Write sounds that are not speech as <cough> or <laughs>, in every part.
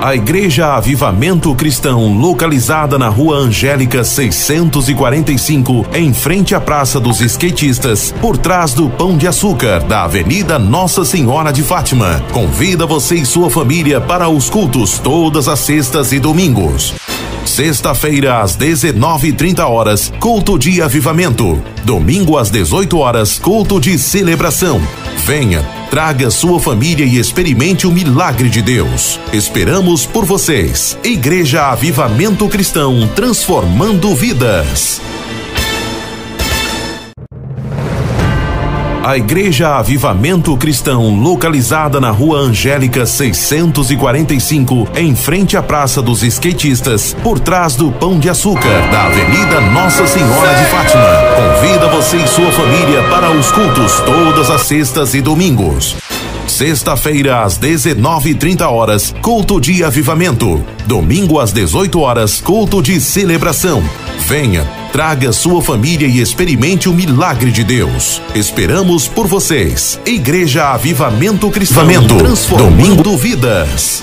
A Igreja Avivamento Cristão, localizada na Rua Angélica 645, em frente à Praça dos Skatistas, por trás do Pão de Açúcar, da Avenida Nossa Senhora de Fátima, convida você e sua família para os cultos todas as sextas e domingos. Sexta-feira às 19:30 horas, culto de avivamento. Domingo às 18 horas, culto de celebração. Venha, traga sua família e experimente o milagre de Deus. Esperamos por vocês. Igreja Avivamento Cristão, transformando vidas. A Igreja Avivamento Cristão, localizada na Rua Angélica 645, em frente à Praça dos Skatistas, por trás do Pão de Açúcar, da Avenida Nossa Senhora de Fátima. Convida você e sua família para os cultos todas as sextas e domingos. Sexta-feira às 19:30 horas, culto de avivamento. Domingo às 18 horas, culto de celebração. Venha, traga sua família e experimente o milagre de Deus. Esperamos por vocês. Igreja Avivamento Cristão, transformando vidas.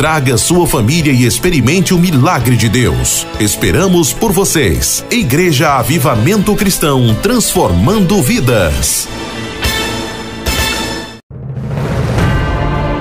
traga sua família e experimente o milagre de Deus. Esperamos por vocês. Igreja Avivamento Cristão, transformando vidas.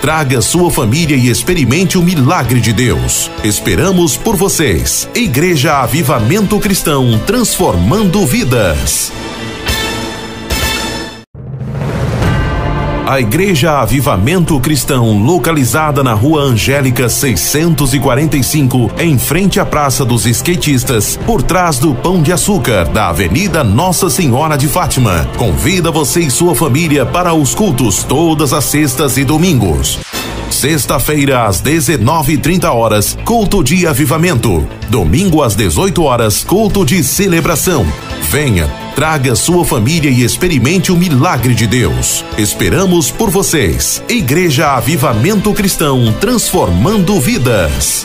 traga sua família e experimente o milagre de Deus. Esperamos por vocês. Igreja Avivamento Cristão, transformando vidas. A Igreja Avivamento Cristão, localizada na Rua Angélica 645, em frente à Praça dos Skatistas, por trás do Pão de Açúcar, da Avenida Nossa Senhora de Fátima, convida você e sua família para os cultos todas as sextas e domingos. Sexta-feira às 19:30 horas, culto de avivamento. Domingo às 18 horas, culto de celebração. Venha, traga sua família e experimente o milagre de Deus. Esperamos por vocês. Igreja Avivamento Cristão, transformando vidas.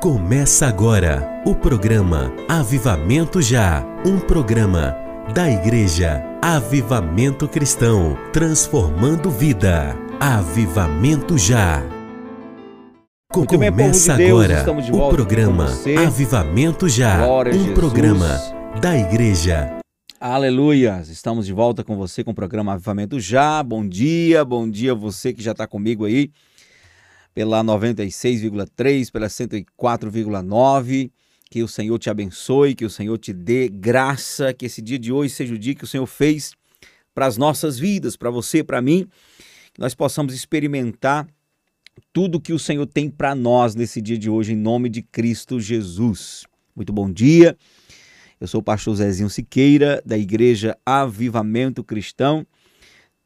Começa agora o programa Avivamento Já, um programa da Igreja Avivamento Cristão, transformando vida. Avivamento Já. Muito bem, Começa de Deus, agora estamos de o volta programa com você. Avivamento Já, Glória um Jesus. programa da Igreja Aleluia! Estamos de volta com você com o programa Avivamento Já. Bom dia, bom dia você que já está comigo aí pela 96,3, pela 104,9. Que o Senhor te abençoe, que o Senhor te dê graça, que esse dia de hoje seja o dia que o Senhor fez para as nossas vidas, para você, para mim, nós possamos experimentar tudo que o Senhor tem para nós nesse dia de hoje, em nome de Cristo Jesus. Muito bom dia. Eu sou o pastor Zezinho Siqueira, da Igreja Avivamento Cristão,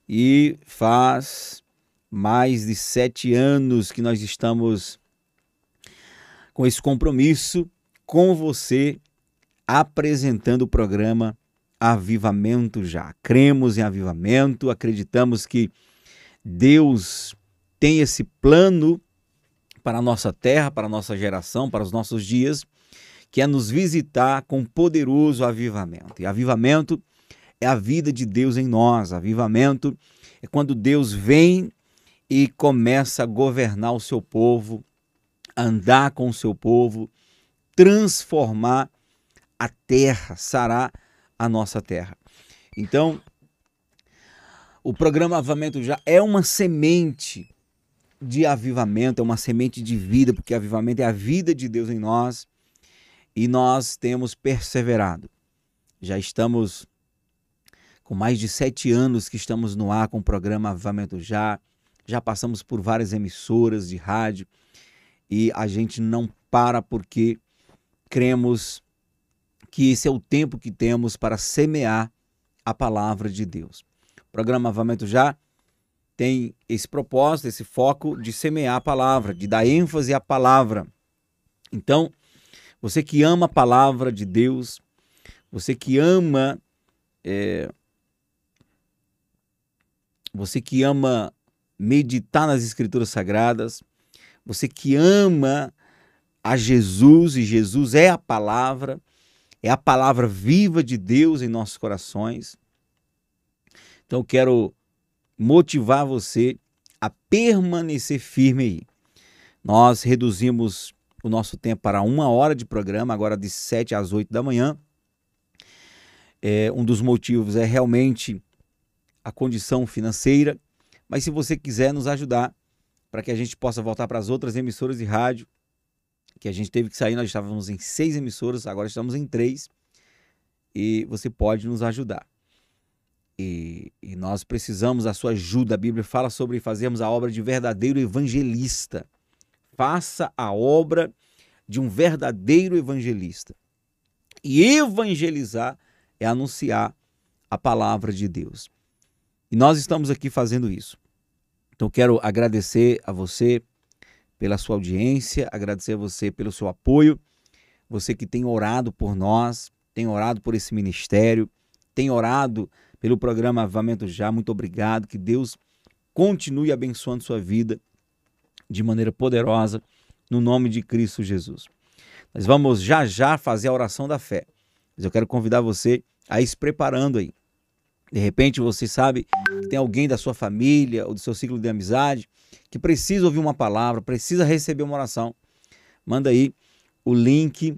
e faz mais de sete anos que nós estamos com esse compromisso com você, apresentando o programa Avivamento Já. Cremos em avivamento, acreditamos que Deus tem esse plano para a nossa terra, para a nossa geração, para os nossos dias, que é nos visitar com poderoso avivamento. E avivamento é a vida de Deus em nós. Avivamento é quando Deus vem e começa a governar o seu povo, andar com o seu povo, transformar a terra, sarar a nossa terra. Então, o programa Avivamento já é uma semente de avivamento, é uma semente de vida, porque avivamento é a vida de Deus em nós. e nós temos perseverado. Já estamos com mais de sete anos que estamos no ar com o programa Avivamento Já. Já passamos por várias emissoras de rádio e a gente não para porque cremos que esse é o tempo que temos para semear a palavra de Deus. Programa Avivamento Já tem esse propósito, esse foco de semear a palavra, de dar ênfase à palavra. Então, você que ama a palavra de Deus, você que ama. É, você que ama meditar nas Escrituras Sagradas, você que ama a Jesus e Jesus é a palavra, é a palavra viva de Deus em nossos corações. Então, quero motivar você a permanecer firme aí. Nós reduzimos o nosso tempo para uma hora de programa, agora de 7 às 8 da manhã. É, um dos motivos é realmente a condição financeira, mas se você quiser nos ajudar para que a gente possa voltar para as outras emissoras de rádio, que a gente teve que sair, nós estávamos em seis emissoras, agora estamos em três, e você pode nos ajudar. E, e, nós precisamos da sua ajuda. A Bíblia fala sobre fazermos a obra de verdadeiro evangelista. Faça a obra de um verdadeiro evangelista. E evangelizar é anunciar a palavra de Deus. E nós estamos aqui fazendo isso. Então quero agradecer a você pela sua audiência, agradecer a você pelo seu apoio, você que tem orado por nós, tem orado por esse ministério, tem orado pelo programa Avamento Já. Muito obrigado. Que Deus continue abençoando sua vida de maneira poderosa, no nome de Cristo Jesus. Nós vamos já já fazer a oração da fé. Mas eu quero convidar você a ir se preparando aí. De repente você sabe que tem alguém da sua família ou do seu ciclo de amizade que precisa ouvir uma palavra, precisa receber uma oração. Manda aí o link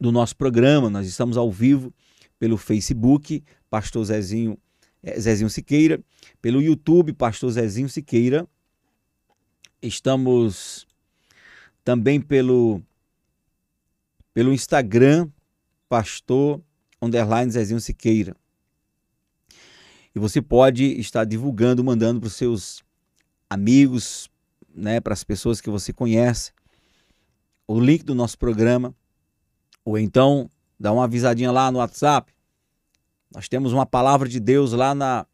do nosso programa. Nós estamos ao vivo pelo Facebook, Pastor Zezinho, eh, Zezinho Siqueira, pelo YouTube, Pastor Zezinho Siqueira. Estamos também pelo, pelo Instagram, Pastor Underline Zezinho Siqueira. E você pode estar divulgando, mandando para os seus amigos, né, para as pessoas que você conhece, o link do nosso programa, ou então dá uma avisadinha lá no WhatsApp. Nós temos uma palavra de Deus lá na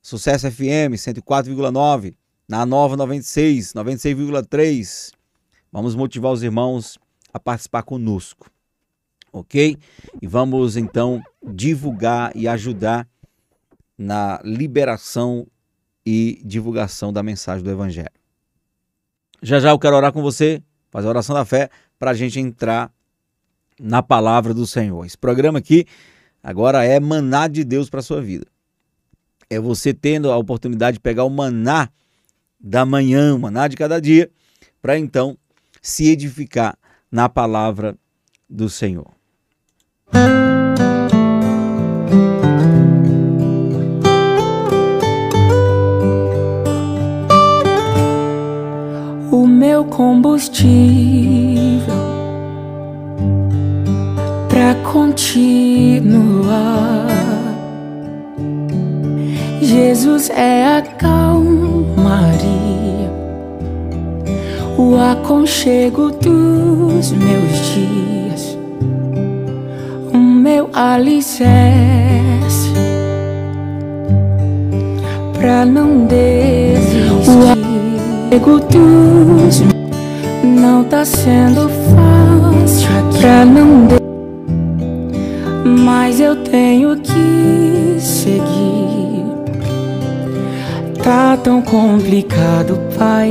Sucesso FM 104,9, na Nova 96, 96,3. Vamos motivar os irmãos a participar conosco. OK? E vamos então divulgar e ajudar na liberação e divulgação da mensagem do Evangelho. Já já eu quero orar com você, fazer a oração da fé, para a gente entrar na palavra do Senhor. Esse programa aqui agora é maná de Deus para a sua vida. É você tendo a oportunidade de pegar o maná da manhã, o maná de cada dia, para então se edificar na palavra do Senhor. O meu combustível pra continuar. Jesus é a calmaria, o aconchego dos meus dias, o meu alicerce pra não desistir. O aconchego dos não tá sendo fácil pra não desistir mas eu tenho que seguir. Tá tão complicado, pai.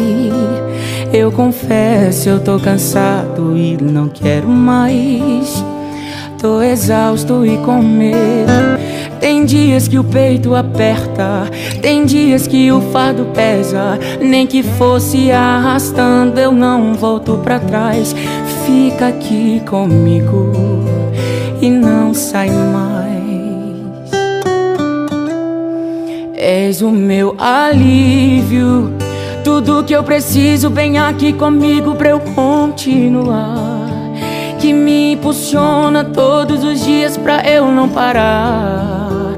Eu confesso, eu tô cansado e não quero mais. Tô exausto e com medo. Tem dias que o peito aperta, tem dias que o fardo pesa. Nem que fosse arrastando, eu não volto pra trás. Fica aqui comigo não sai mais. És o meu alívio, tudo que eu preciso, vem aqui comigo pra eu continuar. que me impulsiona todos os dias pra eu não parar.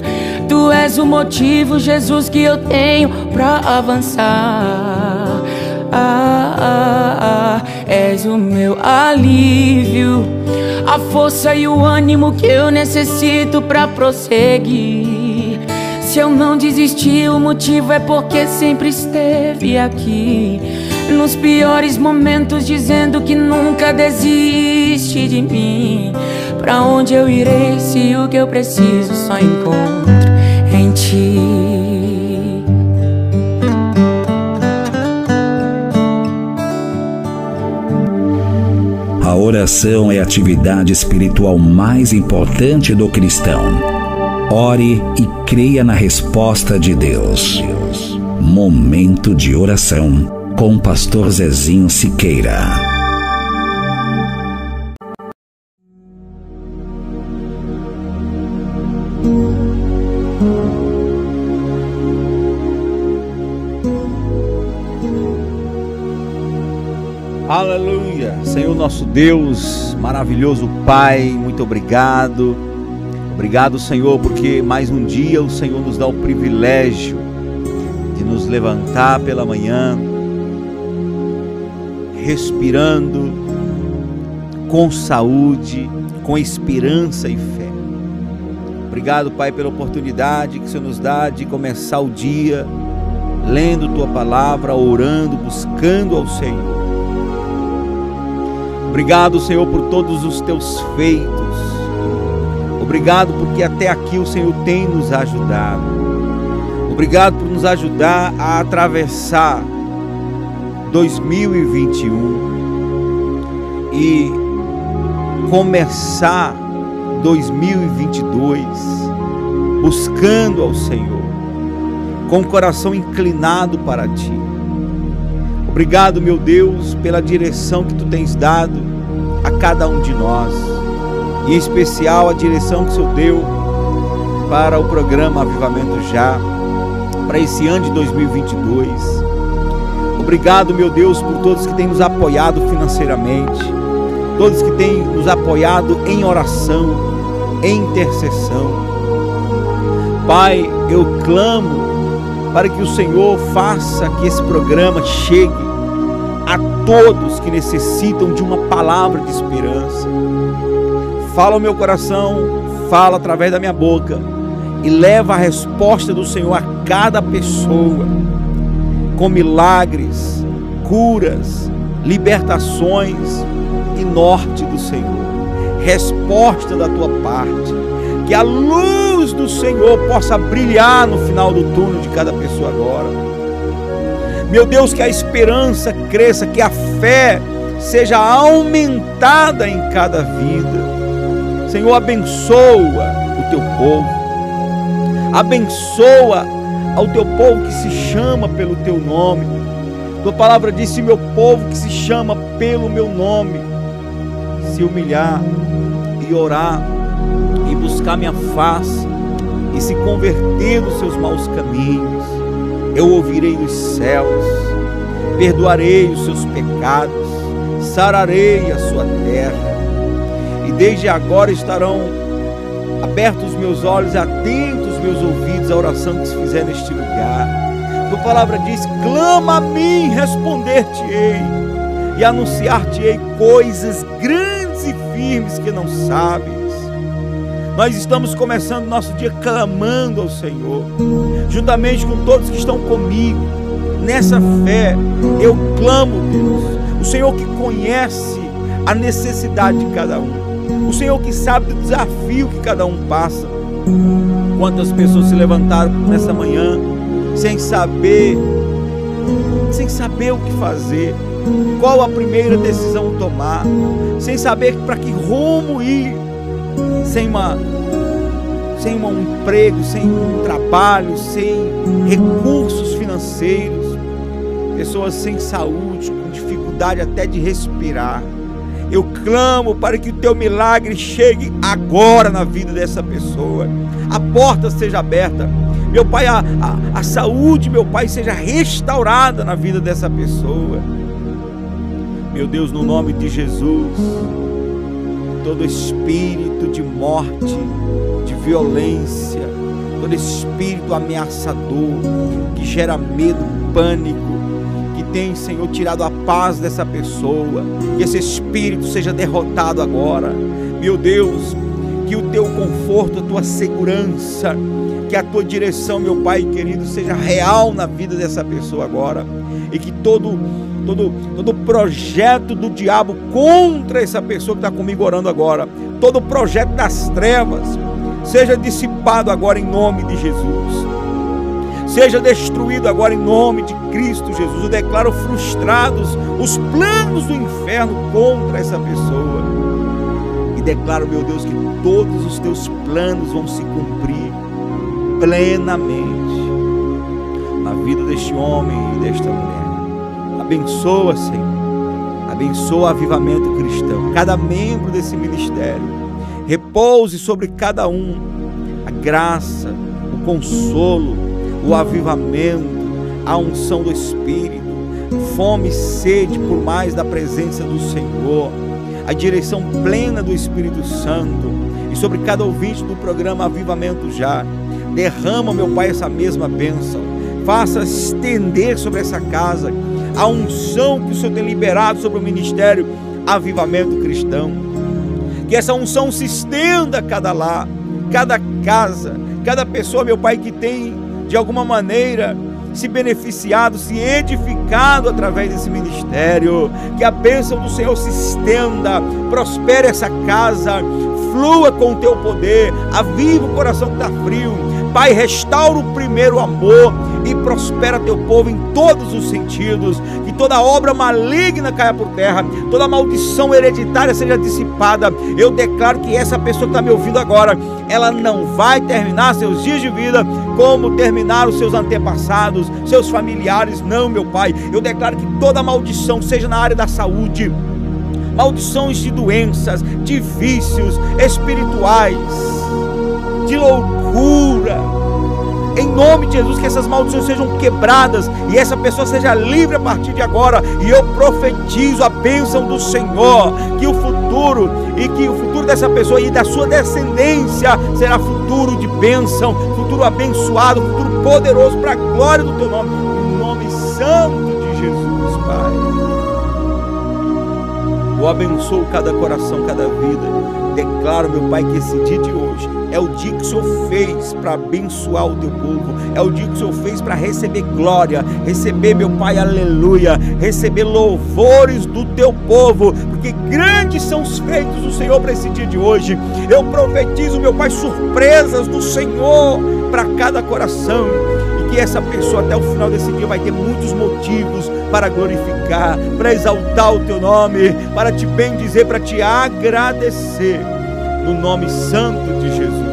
Tu és o motivo, Jesus, que eu tenho pra avançar. Ah, ah, ah, és o meu alívio, a força e o ânimo que eu necessito pra prosseguir. Se eu não desisti, o motivo é porque sempre esteve aqui. Nos piores momentos, dizendo que nunca desiste de mim. Pra onde eu irei se o que eu preciso só encontro em ti? Oração é a atividade espiritual mais importante do cristão. Ore e creia na resposta de Deus. Momento de oração com Pastor Zezinho Siqueira. Aleluia, nosso Deus, maravilhoso Pai, muito obrigado Obrigado, Senhor, porque mais um dia o Senhor nos dá o privilégio de nos levantar pela manhã, respirando com saúde, com esperança e fé. Obrigado, Pai, pela oportunidade que o Senhor nos dá de começar o dia lendo tua palavra, orando, buscando ao Senhor. Obrigado, Senhor, por todos os teus feitos Obrigado porque até aqui o Senhor tem nos ajudado. Obrigado por nos ajudar a atravessar 2021 e começar 2022 buscando ao Senhor com o coração inclinado para ti. Obrigado, meu Deus, pela direção que tu tens dado a cada um de nós em especial a direção que o Senhor deu para o programa Avivamento Já, para esse ano de 2022. Obrigado, meu Deus, por todos que têm nos apoiado financeiramente, todos que têm nos apoiado em oração, em intercessão. Pai, eu clamo para que o Senhor faça que esse programa chegue a todos que necessitam de uma palavra de esperança fala o meu coração, fala através da minha boca e leva a resposta do Senhor a cada pessoa, com milagres, curas, libertações e norte do Senhor. Resposta da tua parte, que a luz do Senhor possa brilhar no final do túnel de cada pessoa agora. Meu Deus, que a esperança cresça, que a fé seja aumentada em cada vida Senhor, abençoa o teu povo. Abençoa ao teu povo que se chama pelo teu nome. Tua palavra disse: meu povo que se chama pelo meu nome, se humilhar e orar e buscar minha face e se converter dos seus maus caminhos, eu ouvirei dos céus, perdoarei os seus pecados, sararei a sua terra e desde agora estarão abertos os meus olhos e atentos os meus ouvidos à oração que se fizer neste lugar. Tua palavra diz: clama a mim, responder-te-ei e anunciar-te-ei coisas grandes e firmes que não sabes. Nós estamos começando nosso dia clamando ao Senhor, juntamente com todos que estão comigo. Nessa fé, eu clamo, Deus, o Senhor que conhece a necessidade de cada um. O Senhor que sabe do desafio que cada um passa. Quantas pessoas se levantaram nessa manhã sem saber, sem saber o que fazer, qual a primeira decisão tomar, sem saber para que rumo ir, sem uma sem um emprego, sem um trabalho, sem recursos financeiros, pessoas sem saúde, com dificuldade até de respirar. Eu clamo para que o teu milagre chegue agora na vida dessa pessoa. A porta seja aberta. Meu Pai, a, a, a saúde, meu Pai, seja restaurada na vida dessa pessoa. Meu Deus, no nome de Jesus, todo espírito de morte, de violência, todo espírito ameaçador que gera medo, pânico, que tem, Senhor, tirado a paz dessa pessoa, que esse espírito seja derrotado agora. Meu Deus, que o teu conforto, a tua segurança, que a tua direção, meu Pai querido, seja real na vida dessa pessoa agora, e que todo todo, todo projeto do diabo contra essa pessoa que está comigo orando agora, todo projeto das trevas, seja dissipado agora em nome de Jesus. Seja destruído agora em nome de Cristo Jesus. Eu declaro frustrados os planos do inferno contra essa pessoa. E declaro, meu Deus, que todos os teus planos vão se cumprir plenamente na vida deste homem e desta mulher. Abençoa, Senhor. Abençoa o avivamento cristão. Cada membro desse ministério. Repouse sobre cada um a graça, o consolo, o avivamento, a unção do Espírito, fome e sede por mais da presença do Senhor, a direção plena do Espírito Santo e sobre cada ouvinte do programa Avivamento Já. Derrama, meu Pai, essa mesma bênção. Faça estender sobre essa casa a unção que o Senhor tem liberado sobre o ministério Avivamento Cristão. Que essa unção se estenda a cada lar, cada casa, cada pessoa, meu Pai, que tem de alguma maneira se beneficiado, se edificado através desse ministério. Que a bênção do Senhor se estenda, prospere essa casa, flua com o teu poder, aviva o coração que está frio. Pai, restaura o primeiro amor e prospera teu povo em todos os sentidos. Que toda obra maligna caia por terra, toda maldição hereditária seja dissipada. Eu declaro que essa pessoa que está me ouvindo agora, ela não vai terminar seus dias de vida como terminaram seus antepassados, seus familiares. Não, meu Pai. Eu declaro que toda maldição, seja na área da saúde, maldições de doenças, de vícios espirituais, de loucura. Em nome de Jesus, que essas maldições sejam quebradas e essa pessoa seja livre a partir de agora. E eu profetizo a bênção do Senhor, que o futuro e que o futuro dessa pessoa e da sua descendência será futuro de bênção, futuro abençoado, futuro poderoso para a glória do teu nome, em nome santo Eu abençoo cada coração, cada vida. Declaro, meu Pai, que esse dia de hoje é o dia que o Senhor fez para abençoar o teu povo, é o dia que o Senhor fez para receber glória, receber, meu Pai, aleluia, receber louvores do teu povo, porque grandes são os feitos do Senhor para esse dia de hoje. Eu profetizo, meu Pai, surpresas do Senhor para cada coração que essa pessoa até o final desse dia vai ter muitos motivos para glorificar, para exaltar o teu nome, para te bendizer, para te agradecer, no nome santo de Jesus.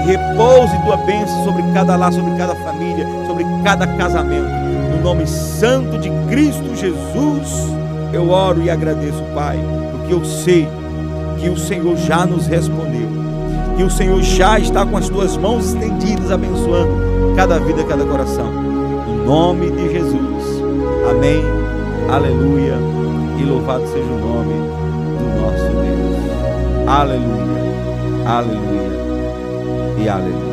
E repouse tua bênção sobre cada lar, sobre cada família, sobre cada casamento, no nome santo de Cristo Jesus. Eu oro e agradeço, Pai, porque eu sei que o Senhor já nos respondeu que o Senhor já está com as tuas mãos estendidas, abençoando cada vida, cada coração. Em nome de Jesus. Amém. Aleluia. E louvado seja o nome do nosso Deus. Aleluia. Aleluia. E aleluia.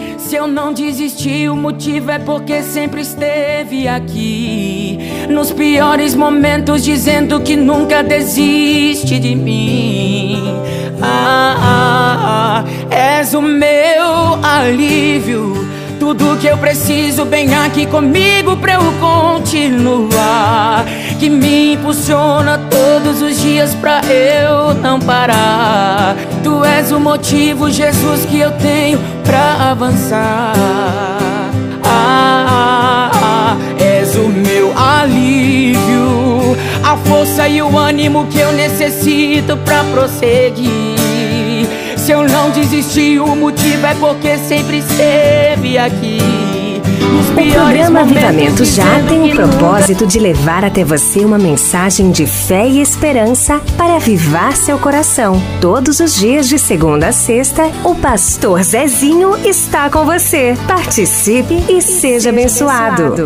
Se eu não desisti, o motivo é porque sempre esteve aqui. Nos piores momentos, dizendo que nunca desiste de mim. Ah, ah, ah és o meu alívio. Tudo que eu preciso, bem aqui comigo pra eu continuar. Que me impulsiona todos os dias pra eu não parar. Tu és o motivo, Jesus, que eu tenho pra avançar. Ah, ah, ah, és o meu alívio, a força e o ânimo que eu necessito pra prosseguir. Se eu não desisti, o motivo é porque sempre esteve aqui. O programa Avivamento Já tem o propósito de levar até você uma mensagem de fé e esperança para avivar seu coração. Todos os dias, de segunda a sexta, o pastor Zezinho está com você. Participe e seja abençoado.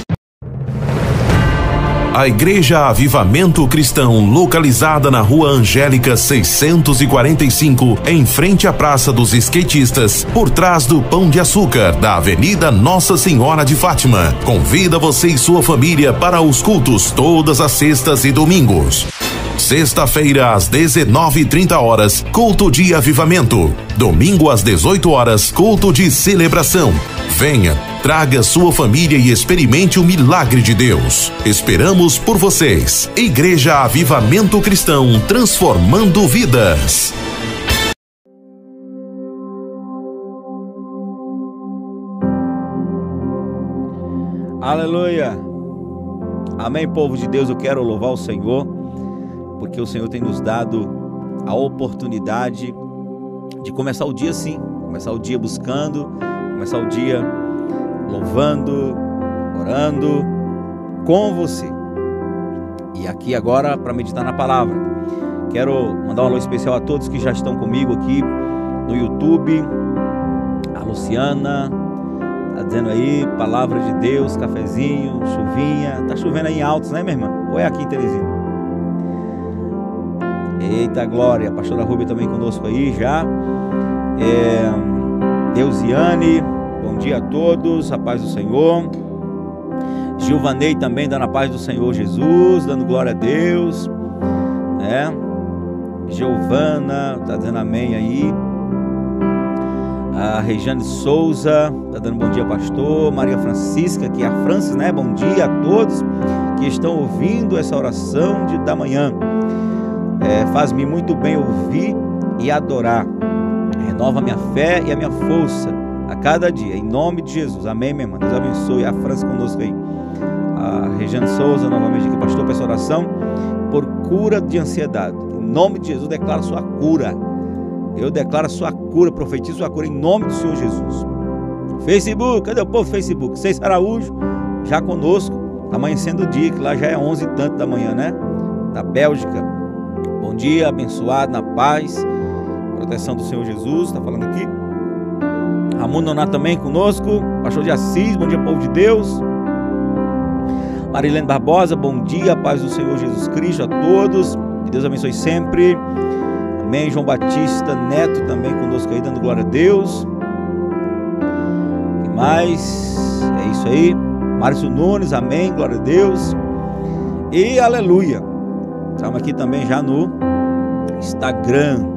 A Igreja Avivamento Cristão, localizada na Rua Angélica 645, em frente à Praça dos Skatistas, por trás do Pão de Açúcar, da Avenida Nossa Senhora de Fátima. Convida você e sua família para os cultos todas as sextas e domingos. Sexta-feira às 19:30 horas, culto de avivamento. Domingo às 18 horas, culto de celebração. Venha, traga sua família e experimente o milagre de Deus. Esperamos por vocês. Igreja Avivamento Cristão, transformando vidas. Aleluia. Amém, povo de Deus. Eu quero louvar o Senhor, porque o Senhor tem nos dado a oportunidade de começar o dia assim, começar o dia buscando, começar o dia louvando, orando com você. E aqui agora para meditar na palavra. Quero mandar um alô especial a todos que já estão comigo aqui no YouTube. A Luciana, tá dizendo aí, palavra de Deus, cafezinho, chuvinha. Tá chovendo aí em altos, né, minha irmã? Ou é aqui em Teresina? Eita glória, a pastora Rubia também conosco aí já. É, Deusiane, bom dia a todos, a paz do Senhor. Gilvanei também dando a paz do Senhor Jesus, dando glória a Deus, né? Giovana, tá dando amém aí. A Regiane Souza, tá dando bom dia, pastor. Maria Francisca, que é a Francis, né? Bom dia a todos que estão ouvindo essa oração de, da manhã. É, Faz-me muito bem ouvir e adorar. Renova minha fé e a minha força a cada dia, em nome de Jesus. Amém, minha irmã. Deus abençoe a França conosco aí. A Regiane Souza, novamente aqui, pastor, peço oração por cura de ansiedade. Em nome de Jesus, declaro sua cura. Eu declaro sua cura, profetizo sua cura em nome do Senhor Jesus. Facebook, cadê o povo Facebook? Seis Araújo, já conosco, amanhecendo o dia, que lá já é onze e tanto da manhã, né? Da Bélgica. Bom dia, abençoado, na paz, proteção do Senhor Jesus, está falando aqui. Ramon Nonato também conosco, pastor de Assis, bom dia, povo de Deus. Marilene Barbosa, bom dia, paz do Senhor Jesus Cristo a todos, que Deus abençoe sempre. Amém. João Batista Neto também conosco aí, dando glória a Deus. que mais? É isso aí. Márcio Nunes, amém, glória a Deus. E aleluia. Estamos aqui também já no Instagram.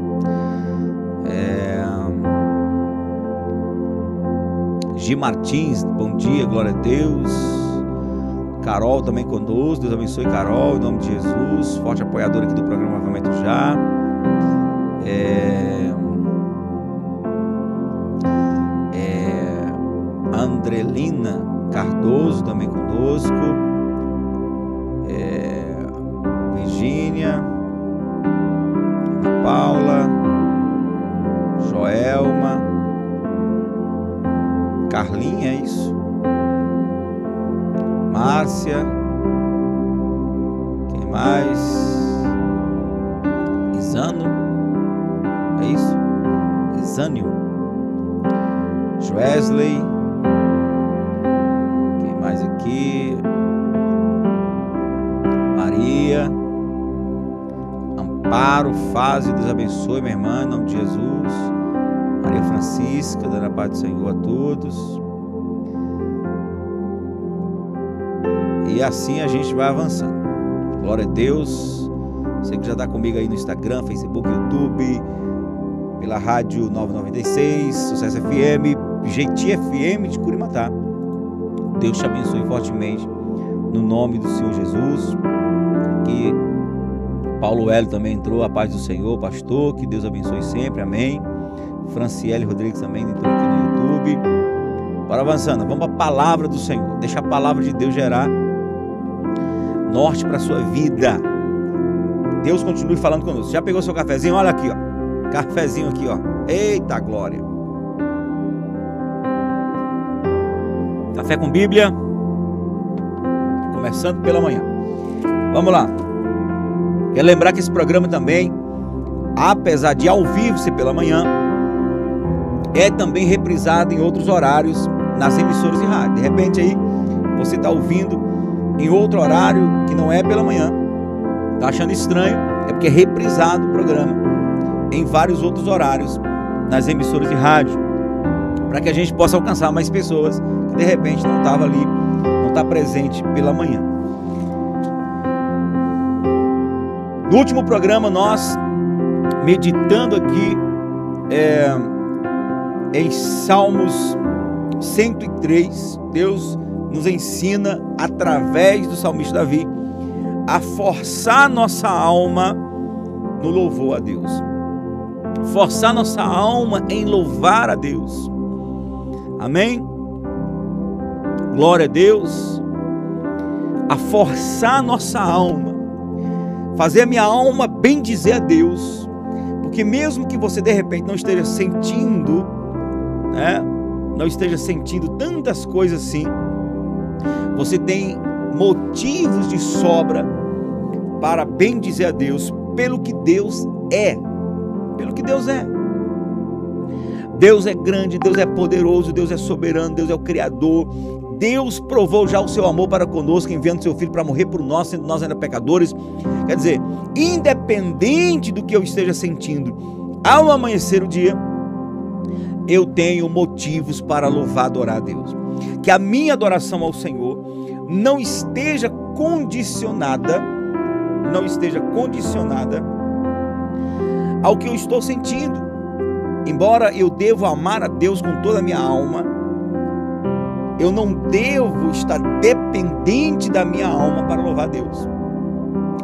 É... Gi Martins, bom dia, glória a Deus. Carol também conosco, Deus abençoe Carol, em nome de Jesus. Forte apoiador aqui do programa Avamento Já. É... É... Andrelina Cardoso também conosco. Virgínia. Paula. Joelma. Carlinha, é isso? Márcia. Quem mais? Isano. É isso? Isânio. Wesley. Quem mais aqui? Maria. Amparo, fase, Deus abençoe, minha irmã, em nome de Jesus. Maria Francisca, dando a paz do Senhor a todos. E assim a gente vai avançando. Glória a Deus. Você que já está comigo aí no Instagram, Facebook, YouTube, pela Rádio 996, Sucesso FM, Jeiti FM de Curimatá. Deus te abençoe fortemente no nome do Senhor Jesus. Que Paulo Hélio também entrou, a paz do Senhor, pastor, que Deus abençoe sempre, amém. Franciele Rodrigues também entrou aqui no YouTube. Bora avançando, vamos para a palavra do Senhor. Deixa a palavra de Deus gerar norte para sua vida. Deus continue falando conosco. Já pegou seu cafezinho? Olha aqui, ó. Cafezinho aqui, ó. Eita glória. Café com Bíblia. Começando pela manhã. Vamos lá. Quero lembrar que esse programa também, apesar de ao vivo ser pela manhã, é também reprisado em outros horários nas emissoras de rádio. De repente aí você está ouvindo em outro horário que não é pela manhã. Tá achando estranho? É porque é reprisado o programa em vários outros horários nas emissoras de rádio, para que a gente possa alcançar mais pessoas que de repente não estava ali, não está presente pela manhã. No último programa nós meditando aqui é, em Salmos 103, Deus nos ensina, através do salmista Davi, a forçar nossa alma no louvor a Deus. Forçar nossa alma em louvar a Deus. Amém? Glória a Deus. A forçar nossa alma. Fazer a minha alma bem dizer a Deus. Porque mesmo que você de repente não esteja sentindo, né? Não esteja sentindo tantas coisas assim, você tem motivos de sobra para bem dizer a Deus pelo que Deus é. Pelo que Deus é. Deus é grande, Deus é poderoso, Deus é soberano, Deus é o Criador. Deus provou já o seu amor para conosco, enviando seu Filho para morrer por nós, sendo nós ainda pecadores. Quer dizer, independente do que eu esteja sentindo, ao amanhecer o dia, eu tenho motivos para louvar, adorar a Deus. Que a minha adoração ao Senhor não esteja condicionada, não esteja condicionada ao que eu estou sentindo. Embora eu devo amar a Deus com toda a minha alma, eu não devo estar dependente da minha alma para louvar Deus.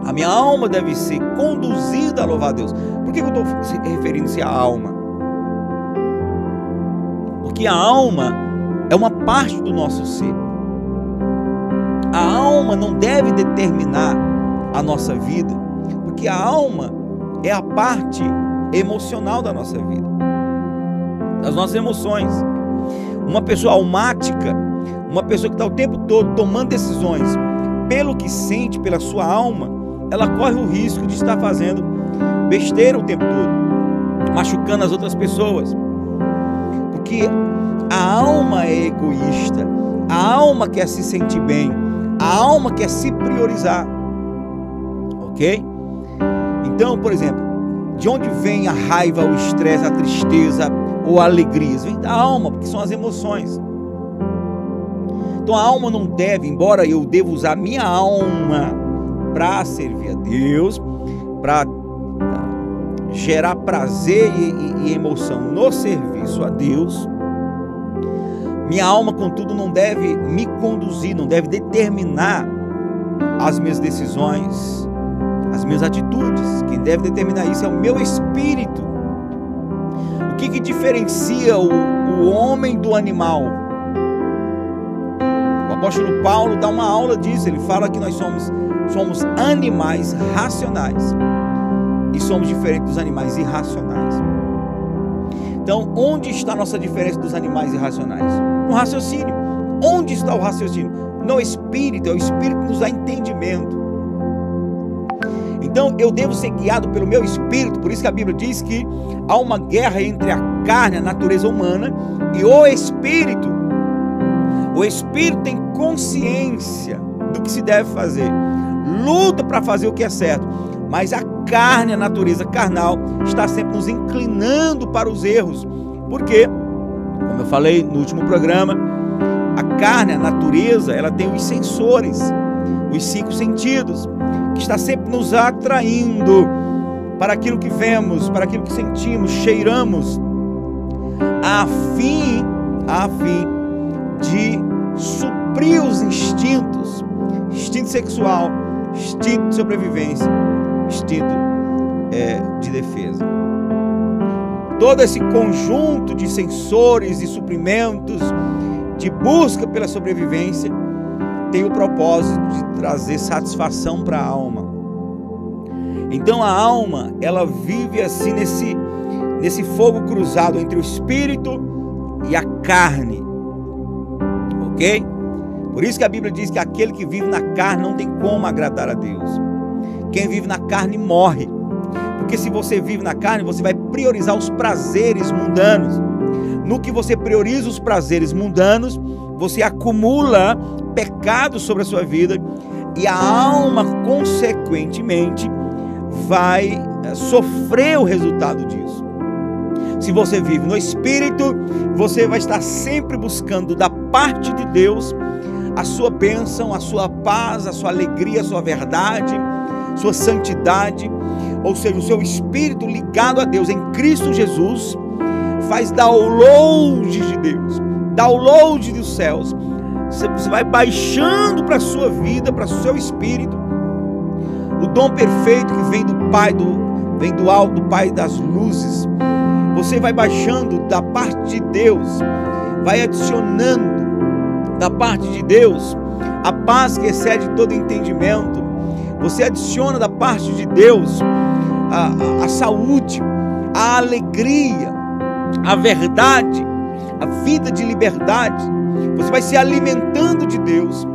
A minha alma deve ser conduzida a louvar Deus. Por que eu estou referindo-se à alma? Porque a alma é uma parte do nosso ser. A alma não deve determinar a nossa vida, porque a alma é a parte emocional da nossa vida, das nossas emoções. Uma pessoa almática, uma pessoa que está o tempo todo tomando decisões pelo que sente, pela sua alma, ela corre o risco de estar fazendo besteira o tempo todo, machucando as outras pessoas. Porque a alma é egoísta, a alma quer se sentir bem, a alma quer se priorizar. Ok? Então, por exemplo, de onde vem a raiva, o estresse, a tristeza ou a alegria? Vem da alma, porque são as emoções. Então a alma não deve, embora eu deva usar minha alma para servir a Deus, para gerar prazer e, e, e emoção no serviço a Deus, minha alma, contudo, não deve me conduzir, não deve determinar as minhas decisões, as minhas atitudes. Quem deve determinar isso é o meu espírito. Que, que diferencia o, o homem do animal? O apóstolo Paulo dá uma aula disso. Ele fala que nós somos, somos animais racionais e somos diferentes dos animais irracionais. Então, onde está a nossa diferença dos animais irracionais? No raciocínio. Onde está o raciocínio? No espírito, é o espírito que nos dá entendimento. Então eu devo ser guiado pelo meu espírito, por isso que a Bíblia diz que há uma guerra entre a carne, a natureza humana, e o espírito. O espírito tem consciência do que se deve fazer, luta para fazer o que é certo, mas a carne, a natureza carnal, está sempre nos inclinando para os erros. Porque, como eu falei no último programa, a carne, a natureza, ela tem os sensores, os cinco sentidos, está sempre nos atraindo para aquilo que vemos, para aquilo que sentimos, cheiramos, a fim, a fim de suprir os instintos, instinto sexual, instinto de sobrevivência, instinto é, de defesa. Todo esse conjunto de sensores e suprimentos de busca pela sobrevivência tem o propósito de trazer satisfação para a alma. Então a alma, ela vive assim nesse nesse fogo cruzado entre o espírito e a carne. OK? Por isso que a Bíblia diz que aquele que vive na carne não tem como agradar a Deus. Quem vive na carne morre. Porque se você vive na carne, você vai priorizar os prazeres mundanos. No que você prioriza os prazeres mundanos, você acumula pecado sobre a sua vida e a alma, consequentemente, vai eh, sofrer o resultado disso. Se você vive no Espírito, você vai estar sempre buscando da parte de Deus a sua bênção, a sua paz, a sua alegria, a sua verdade, sua santidade, ou seja, o seu espírito ligado a Deus em Cristo Jesus, faz download de Deus, download dos céus. Você vai baixando para a sua vida, para o seu espírito, o dom perfeito que vem do Pai, do, vem do alto, do Pai das luzes. Você vai baixando da parte de Deus, vai adicionando da parte de Deus a paz que excede todo entendimento. Você adiciona da parte de Deus a, a, a saúde, a alegria, a verdade, a vida de liberdade. Você vai se alimentando de Deus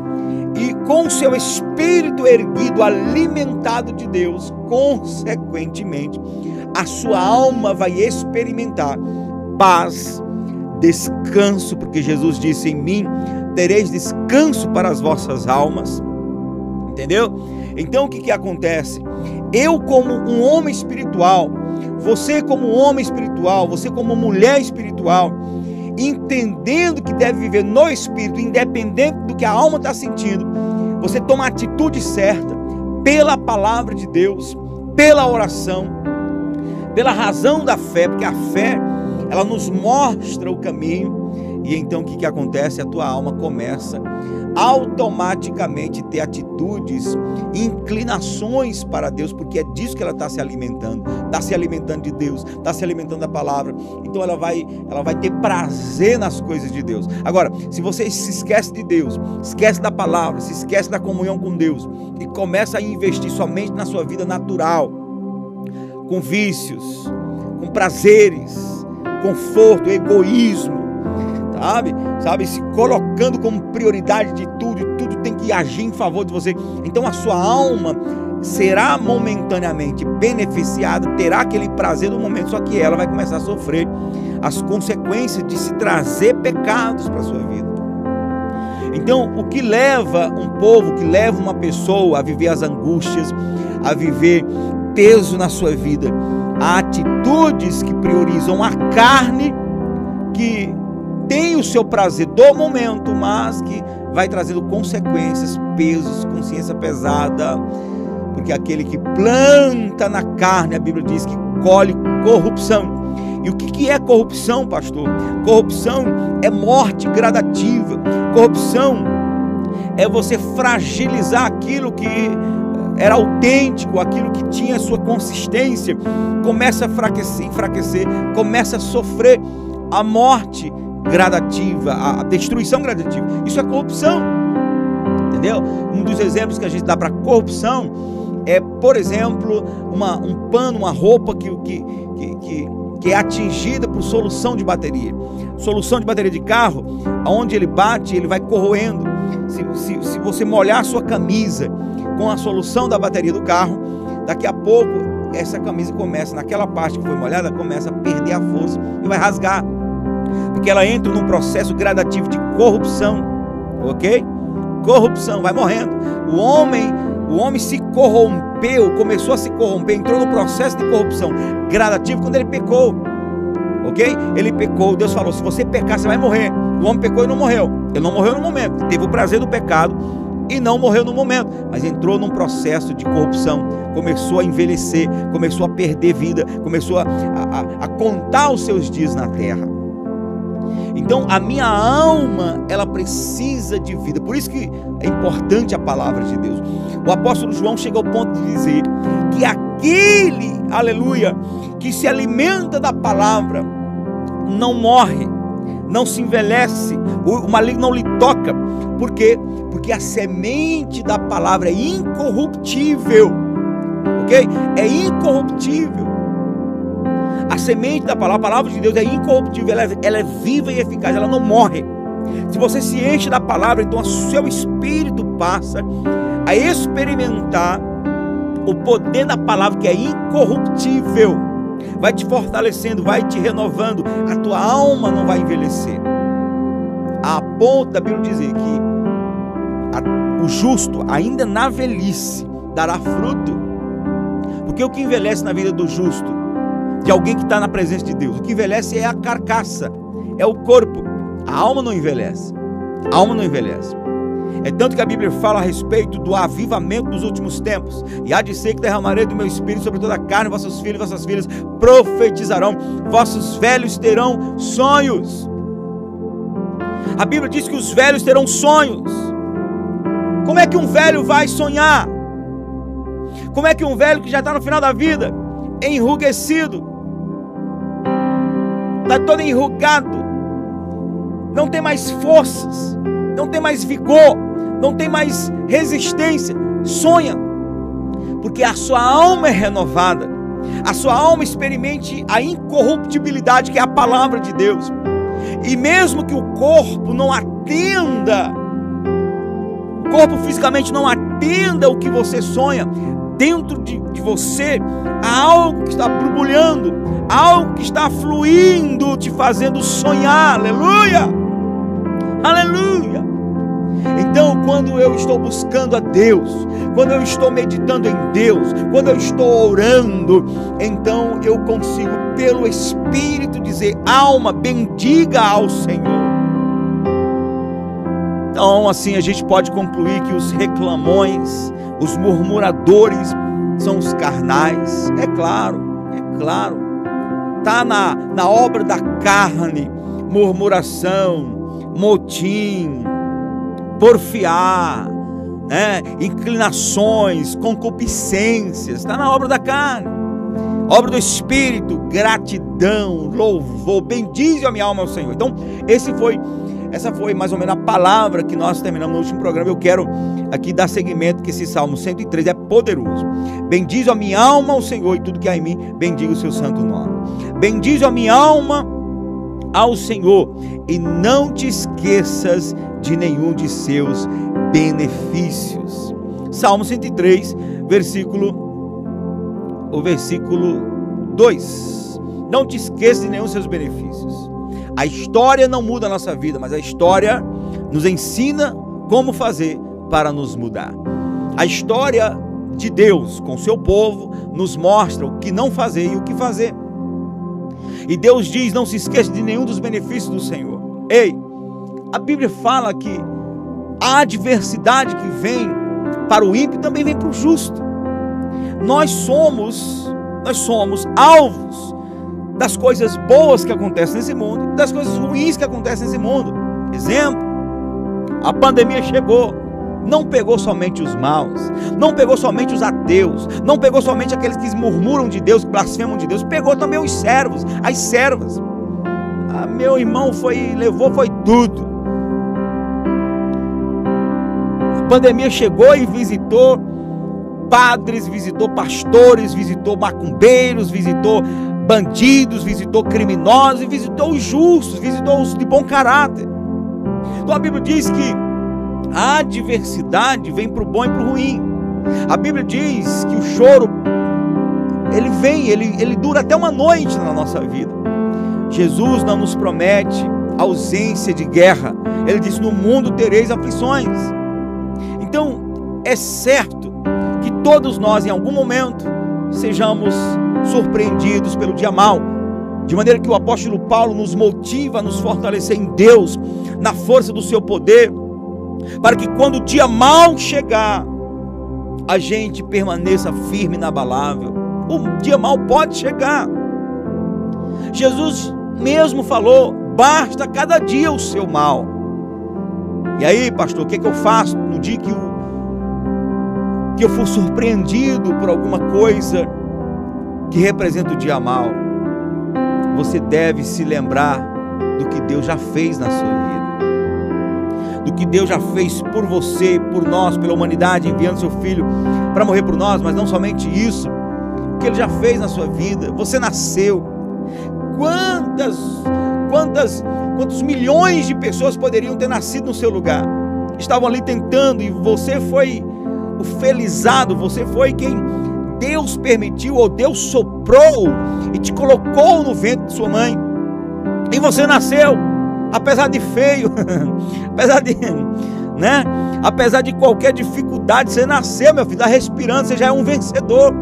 e com o seu espírito erguido, alimentado de Deus, consequentemente, a sua alma vai experimentar paz, descanso, porque Jesus disse: Em mim tereis descanso para as vossas almas. Entendeu? Então o que, que acontece? Eu, como um homem espiritual, você, como homem espiritual, você, como mulher espiritual, entendendo que deve viver no espírito, independente do que a alma está sentindo, você toma a atitude certa pela palavra de Deus, pela oração, pela razão da fé, porque a fé ela nos mostra o caminho e então o que, que acontece? A tua alma começa automaticamente ter atitudes, inclinações para Deus, porque é disso que ela está se alimentando, está se alimentando de Deus, está se alimentando da palavra. Então ela vai, ela vai ter prazer nas coisas de Deus. Agora, se você se esquece de Deus, esquece da palavra, se esquece da comunhão com Deus e começa a investir somente na sua vida natural, com vícios, com prazeres, conforto, egoísmo, sabe? Sabe, se colocando como prioridade de tudo, e tudo tem que agir em favor de você. Então a sua alma será momentaneamente beneficiada, terá aquele prazer do momento, só que ela vai começar a sofrer as consequências de se trazer pecados para sua vida. Então, o que leva um povo, que leva uma pessoa a viver as angústias, a viver peso na sua vida, a atitudes que priorizam a carne, que tem o seu prazer do momento, mas que vai trazendo consequências, pesos, consciência pesada, porque aquele que planta na carne, a Bíblia diz que colhe corrupção. E o que, é corrupção, pastor? Corrupção é morte gradativa. Corrupção é você fragilizar aquilo que era autêntico, aquilo que tinha sua consistência, começa a enfraquecer, enfraquecer começa a sofrer a morte gradativa, a destruição gradativa. Isso é corrupção. Entendeu? Um dos exemplos que a gente dá para corrupção é, por exemplo, uma, um pano, uma roupa que, que, que, que, é atingida por solução de bateria. Solução de bateria de carro, aonde ele bate, ele vai corroendo. Se, se, se você molhar a sua camisa com a solução da bateria do carro, daqui a pouco essa camisa começa, naquela parte que foi molhada, começa a perder a força e vai rasgar. Porque ela entra num processo gradativo de corrupção, ok? Corrupção, vai morrendo. O homem, o homem se corrompeu, começou a se corromper, entrou no processo de corrupção gradativo quando ele pecou. Ok? Ele pecou, Deus falou: se você pecar, você vai morrer. O homem pecou e não morreu. Ele não morreu no momento, teve o prazer do pecado, e não morreu no momento, mas entrou num processo de corrupção, começou a envelhecer, começou a perder vida, começou a, a, a contar os seus dias na terra. Então a minha alma, ela precisa de vida. Por isso que é importante a palavra de Deus. O apóstolo João chega ao ponto de dizer que aquele, aleluia, que se alimenta da palavra não morre, não se envelhece, o maligno não lhe toca. Por quê? Porque a semente da palavra é incorruptível. OK? É incorruptível. A semente da palavra, a palavra de Deus é incorruptível, ela é, ela é viva e eficaz, ela não morre. Se você se enche da palavra, então o seu espírito passa a experimentar o poder da palavra que é incorruptível. Vai te fortalecendo, vai te renovando, a tua alma não vai envelhecer. A ponto da Bíblia dizer que a, o justo, ainda na velhice, dará fruto. Porque o que envelhece na vida do justo, de alguém que está na presença de Deus, o que envelhece é a carcaça, é o corpo. A alma não envelhece. A alma não envelhece. É tanto que a Bíblia fala a respeito do avivamento dos últimos tempos. E há de ser que derramarei do meu espírito sobre toda a carne, vossos filhos e vossas filhas profetizarão, vossos velhos terão sonhos. A Bíblia diz que os velhos terão sonhos. Como é que um velho vai sonhar? Como é que um velho que já está no final da vida, enrugecido, está todo enrugado, não tem mais forças, não tem mais vigor, não tem mais resistência, sonha, porque a sua alma é renovada, a sua alma experimente a incorruptibilidade que é a palavra de Deus. E mesmo que o corpo não atenda, o corpo fisicamente não atenda o que você sonha, dentro de, de você há algo que está borbulhando, algo que está fluindo, te fazendo sonhar, aleluia, aleluia. Então, quando eu estou buscando a Deus, quando eu estou meditando em Deus, quando eu estou orando, então eu consigo, pelo Espírito, dizer: alma, bendiga ao Senhor. Então, assim, a gente pode concluir que os reclamões, os murmuradores são os carnais. É claro, é claro. Está na, na obra da carne, murmuração, motim, porfiar, né? inclinações, concupiscências, está na obra da carne. Obra do Espírito, gratidão, louvor, bendize a minha alma ao Senhor. Então, esse foi, essa foi mais ou menos a palavra que nós terminamos no último programa. Eu quero aqui dar seguimento que esse Salmo 103 é poderoso. Bendize a minha alma ao Senhor e tudo que há em mim, bendiga o seu santo nome. Bendize a minha alma ao Senhor e não te esqueças de nenhum de seus benefícios. Salmo 103, versículo o versículo 2. Não te esqueça de nenhum dos seus benefícios. A história não muda a nossa vida, mas a história nos ensina como fazer para nos mudar. A história de Deus com seu povo nos mostra o que não fazer e o que fazer. E Deus diz: não se esqueça de nenhum dos benefícios do Senhor. Ei, a Bíblia fala que a adversidade que vem para o ímpio também vem para o justo. Nós somos, nós somos alvos das coisas boas que acontecem nesse mundo e das coisas ruins que acontecem nesse mundo. Exemplo, a pandemia chegou, não pegou somente os maus, não pegou somente os ateus, não pegou somente aqueles que murmuram de Deus, que blasfemam de Deus, pegou também os servos, as servas. Ah, meu irmão foi, levou foi tudo. A pandemia chegou e visitou padres, visitou pastores, visitou macumbeiros, visitou bandidos, visitou criminosos visitou os justos, visitou os de bom caráter. Então a Bíblia diz que a adversidade vem para o bom e para o ruim. A Bíblia diz que o choro ele vem, ele, ele dura até uma noite na nossa vida. Jesus não nos promete ausência de guerra. Ele diz: No mundo tereis aflições. Então, é certo que todos nós, em algum momento, sejamos surpreendidos pelo dia mal. De maneira que o apóstolo Paulo nos motiva a nos fortalecer em Deus, na força do seu poder, para que quando o dia mal chegar, a gente permaneça firme e inabalável. O dia mal pode chegar. Jesus mesmo falou: basta cada dia o seu mal. E aí, pastor, o que, é que eu faço no dia que eu, que eu for surpreendido por alguma coisa que representa o dia mal? Você deve se lembrar do que Deus já fez na sua vida do que Deus já fez por você, por nós, pela humanidade, enviando seu filho para morrer por nós, mas não somente isso, o que ele já fez na sua vida. Você nasceu. Quantas, quantas, quantos milhões de pessoas poderiam ter nascido no seu lugar? Estavam ali tentando e você foi o felizado, você foi quem Deus permitiu ou Deus soprou e te colocou no ventre de sua mãe. E você nasceu apesar de feio, <laughs> apesar de, né? Apesar de qualquer dificuldade, você nasceu, meu filho, está respirando, você já é um vencedor.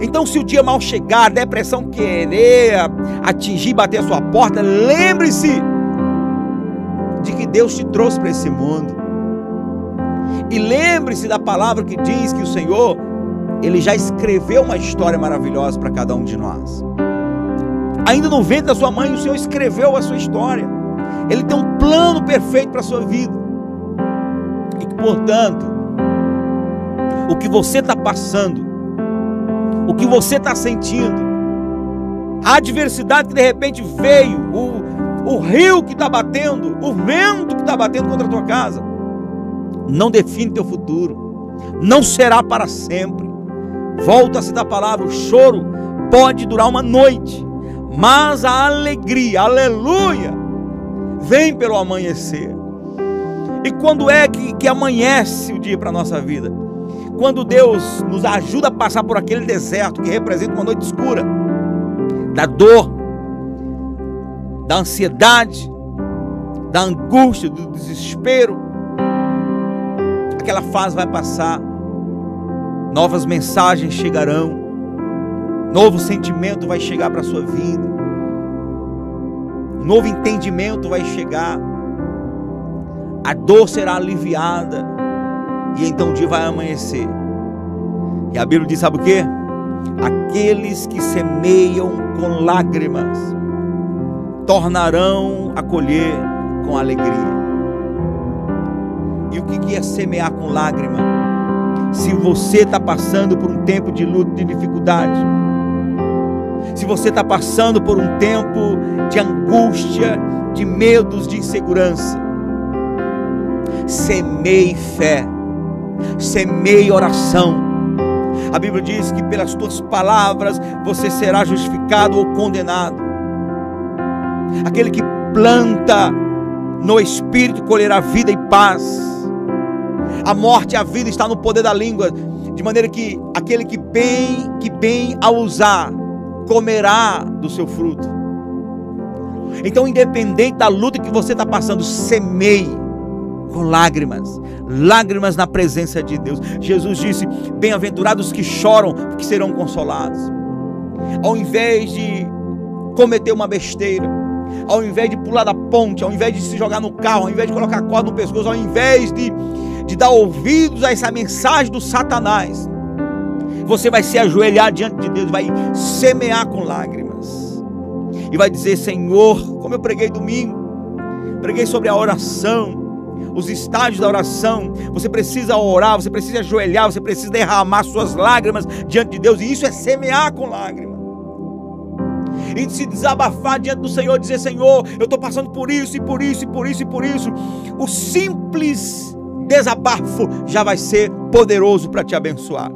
Então, se o dia mal chegar, a depressão querer atingir, bater a sua porta, lembre-se de que Deus te trouxe para esse mundo. E lembre-se da palavra que diz que o Senhor, ele já escreveu uma história maravilhosa para cada um de nós. Ainda no ventre da sua mãe, o Senhor escreveu a sua história. Ele tem um plano perfeito para a sua vida. E que, portanto, o que você está passando, o que você está sentindo, a adversidade que de repente veio, o, o rio que está batendo, o vento que está batendo contra a tua casa, não define teu futuro, não será para sempre. Volta-se da palavra, o choro pode durar uma noite, mas a alegria, aleluia, vem pelo amanhecer. E quando é que, que amanhece o dia para a nossa vida? Quando Deus nos ajuda a passar por aquele deserto que representa uma noite escura, da dor, da ansiedade, da angústia, do desespero. Aquela fase vai passar, novas mensagens chegarão, Novo sentimento vai chegar para a sua vida. Novo entendimento vai chegar. A dor será aliviada. E então o dia vai amanhecer. E a Bíblia diz: sabe o que? Aqueles que semeiam com lágrimas tornarão a colher com alegria. E o que é semear com lágrima? Se você está passando por um tempo de luta, de dificuldade, se você está passando por um tempo de angústia, de medos, de insegurança, semeie fé, semeie oração. A Bíblia diz que pelas tuas palavras você será justificado ou condenado. Aquele que planta no Espírito colherá vida e paz. A morte e a vida está no poder da língua, de maneira que aquele que bem, que bem a usar, comerá do seu fruto. Então, independente da luta que você está passando, semeie com lágrimas, lágrimas na presença de Deus. Jesus disse: Bem-aventurados que choram, porque serão consolados. Ao invés de cometer uma besteira, ao invés de pular da ponte, ao invés de se jogar no carro, ao invés de colocar corda no pescoço, ao invés de, de dar ouvidos a essa mensagem do Satanás, você vai se ajoelhar diante de Deus, vai semear com lágrimas. E vai dizer: Senhor, como eu preguei domingo, preguei sobre a oração, os estágios da oração. Você precisa orar, você precisa ajoelhar, você precisa derramar suas lágrimas diante de Deus, e isso é semear com lágrimas. E de se desabafar diante do Senhor, dizer: Senhor, eu estou passando por isso, e por isso, e por isso, e por isso. O simples desabafo já vai ser poderoso para te abençoar.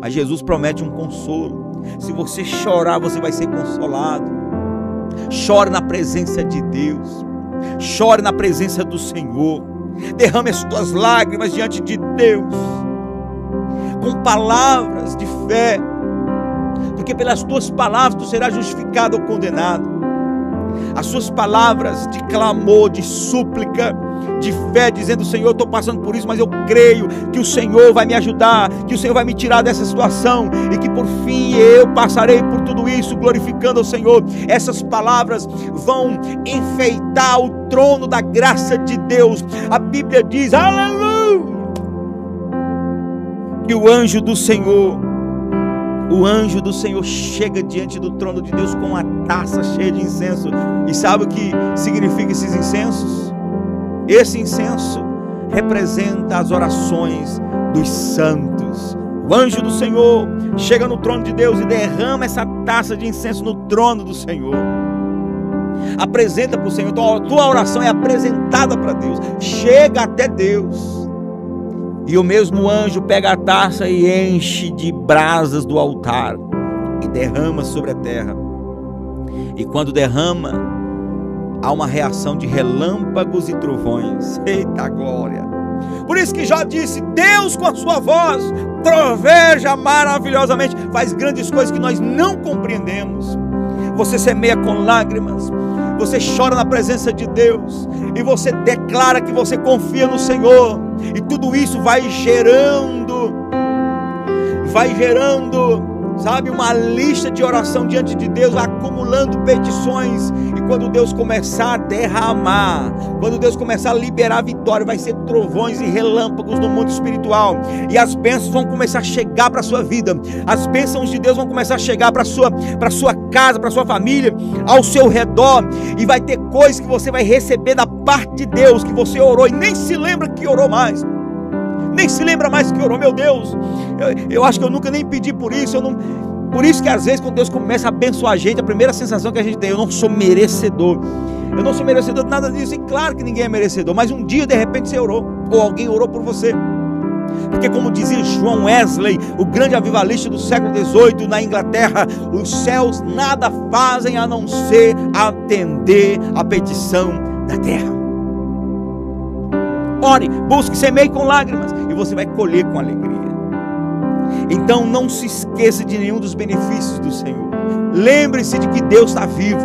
Mas Jesus promete um consolo. Se você chorar, você vai ser consolado. Chore na presença de Deus. Chore na presença do Senhor. Derrame as tuas lágrimas diante de Deus. Com palavras de fé. Porque pelas tuas palavras tu serás justificado ou condenado. As suas palavras de clamor, de súplica, de fé, dizendo: Senhor, estou passando por isso, mas eu creio que o Senhor vai me ajudar, que o Senhor vai me tirar dessa situação e que por fim eu passarei por tudo isso, glorificando ao Senhor. Essas palavras vão enfeitar o trono da graça de Deus. A Bíblia diz: Aleluia! Que o anjo do Senhor o anjo do Senhor chega diante do trono de Deus com uma taça cheia de incenso. E sabe o que significa esses incensos? Esse incenso representa as orações dos santos. O anjo do Senhor chega no trono de Deus e derrama essa taça de incenso no trono do Senhor. Apresenta para o Senhor. Então a tua oração é apresentada para Deus. Chega até Deus. E o mesmo anjo pega a taça e enche de brasas do altar e derrama sobre a terra. E quando derrama, há uma reação de relâmpagos e trovões. <laughs> Eita glória! Por isso que já disse: Deus com a sua voz troveja maravilhosamente, faz grandes coisas que nós não compreendemos. Você semeia com lágrimas, você chora na presença de Deus e você declara que você confia no Senhor, e tudo isso vai gerando, vai gerando sabe, uma lista de oração diante de Deus, acumulando petições. Quando Deus começar a derramar, quando Deus começar a liberar a vitória, vai ser trovões e relâmpagos no mundo espiritual. E as bênçãos vão começar a chegar para a sua vida. As bênçãos de Deus vão começar a chegar para a sua, sua casa, para a sua família, ao seu redor. E vai ter coisas que você vai receber da parte de Deus que você orou e nem se lembra que orou mais nem se lembra mais que orou, meu Deus. Eu, eu acho que eu nunca nem pedi por isso. Eu não, por isso que às vezes quando Deus começa a abençoar a gente, a primeira sensação que a gente tem, eu não sou merecedor. Eu não sou merecedor de nada disso. E claro que ninguém é merecedor, mas um dia de repente você orou, ou alguém orou por você. Porque, como dizia João Wesley, o grande avivalista do século XVIII na Inglaterra, os céus nada fazem a não ser atender a petição da terra. Ore, busque, semeie com lágrimas e você vai colher com alegria. Então não se esqueça de nenhum dos benefícios do Senhor. Lembre-se de que Deus está vivo,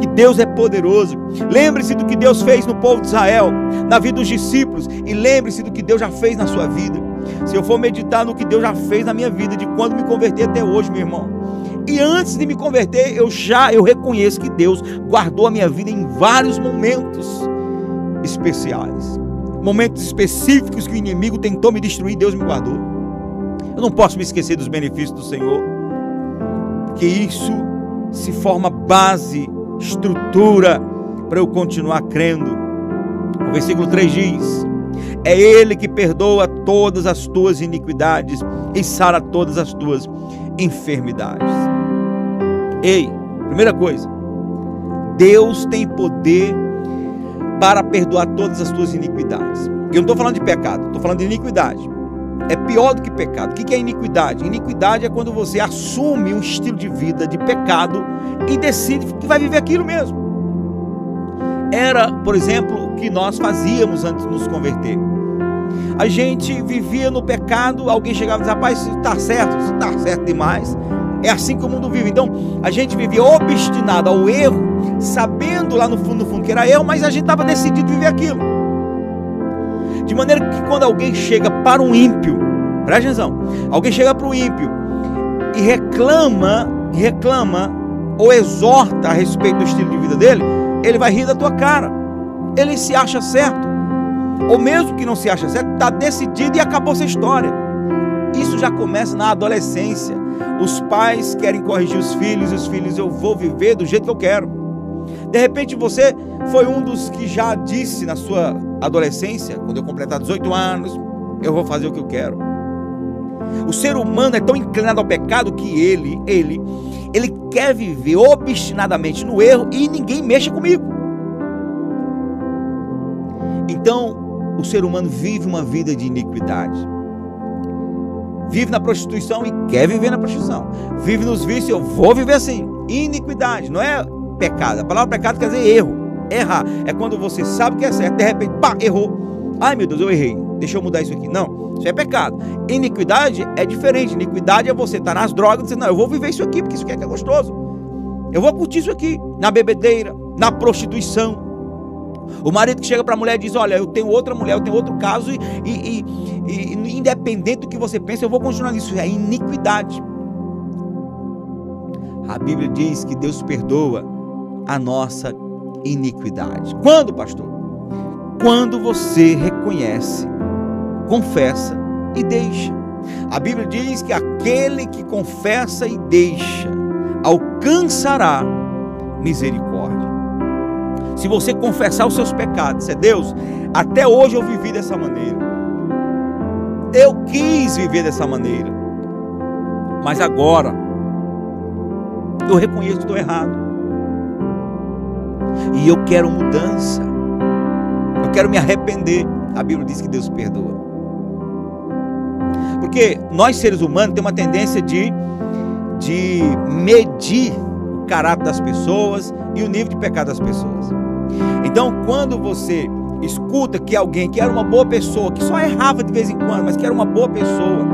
que Deus é poderoso. Lembre-se do que Deus fez no povo de Israel, na vida dos discípulos, e lembre-se do que Deus já fez na sua vida. Se eu for meditar no que Deus já fez na minha vida, de quando me converti até hoje, meu irmão. E antes de me converter, eu já eu reconheço que Deus guardou a minha vida em vários momentos especiais momentos específicos que o inimigo tentou me destruir, Deus me guardou. Eu não posso me esquecer dos benefícios do Senhor, porque isso se forma base, estrutura para eu continuar crendo. O versículo 3 diz: É Ele que perdoa todas as tuas iniquidades e sara todas as tuas enfermidades. Ei, primeira coisa, Deus tem poder para perdoar todas as tuas iniquidades. Eu não estou falando de pecado, estou falando de iniquidade. É pior do que pecado. O que é iniquidade? Iniquidade é quando você assume um estilo de vida de pecado e decide que vai viver aquilo mesmo. Era, por exemplo, o que nós fazíamos antes de nos converter. A gente vivia no pecado, alguém chegava e dizia, rapaz, isso está certo, isso está certo demais. É assim que o mundo vive. Então, a gente vivia obstinado ao erro, sabendo lá no fundo, no fundo que era erro, mas a gente estava decidido viver aquilo. De maneira que quando alguém chega para um ímpio, presta atenção, alguém chega para o ímpio e reclama, reclama ou exorta a respeito do estilo de vida dele, ele vai rir da tua cara. Ele se acha certo. Ou mesmo que não se acha certo, está decidido e acabou essa história. Isso já começa na adolescência. Os pais querem corrigir os filhos, os filhos, eu vou viver do jeito que eu quero. De repente você foi um dos que já disse na sua adolescência, quando eu completar 18 anos, eu vou fazer o que eu quero. O ser humano é tão inclinado ao pecado que ele, ele, ele quer viver obstinadamente no erro e ninguém mexa comigo. Então, o ser humano vive uma vida de iniquidade vive na prostituição e quer viver na prostituição. Vive nos vícios, eu vou viver assim. Iniquidade, não é pecado. A palavra pecado quer dizer erro. Errar é quando você sabe que é certo, de repente, pá, errou. Ai meu Deus, eu errei. Deixa eu mudar isso aqui. Não, isso é pecado. Iniquidade é diferente. Iniquidade é você estar tá nas drogas e dizer, não, eu vou viver isso aqui, porque isso aqui é, que é gostoso. Eu vou curtir isso aqui, na bebedeira, na prostituição. O marido que chega para a mulher e diz: Olha, eu tenho outra mulher, eu tenho outro caso, e, e, e, e independente do que você pensa, eu vou continuar nisso. É iniquidade. A Bíblia diz que Deus perdoa a nossa iniquidade. Quando, pastor? Quando você reconhece, confessa e deixa. A Bíblia diz que aquele que confessa e deixa alcançará misericórdia. Se você confessar os seus pecados, é Deus, até hoje eu vivi dessa maneira. Eu quis viver dessa maneira. Mas agora eu reconheço que estou errado. E eu quero mudança. Eu quero me arrepender. A Bíblia diz que Deus perdoa. Porque nós seres humanos temos uma tendência de, de medir o caráter das pessoas e o nível de pecado das pessoas. Então, quando você escuta que alguém que era uma boa pessoa, que só errava de vez em quando, mas que era uma boa pessoa,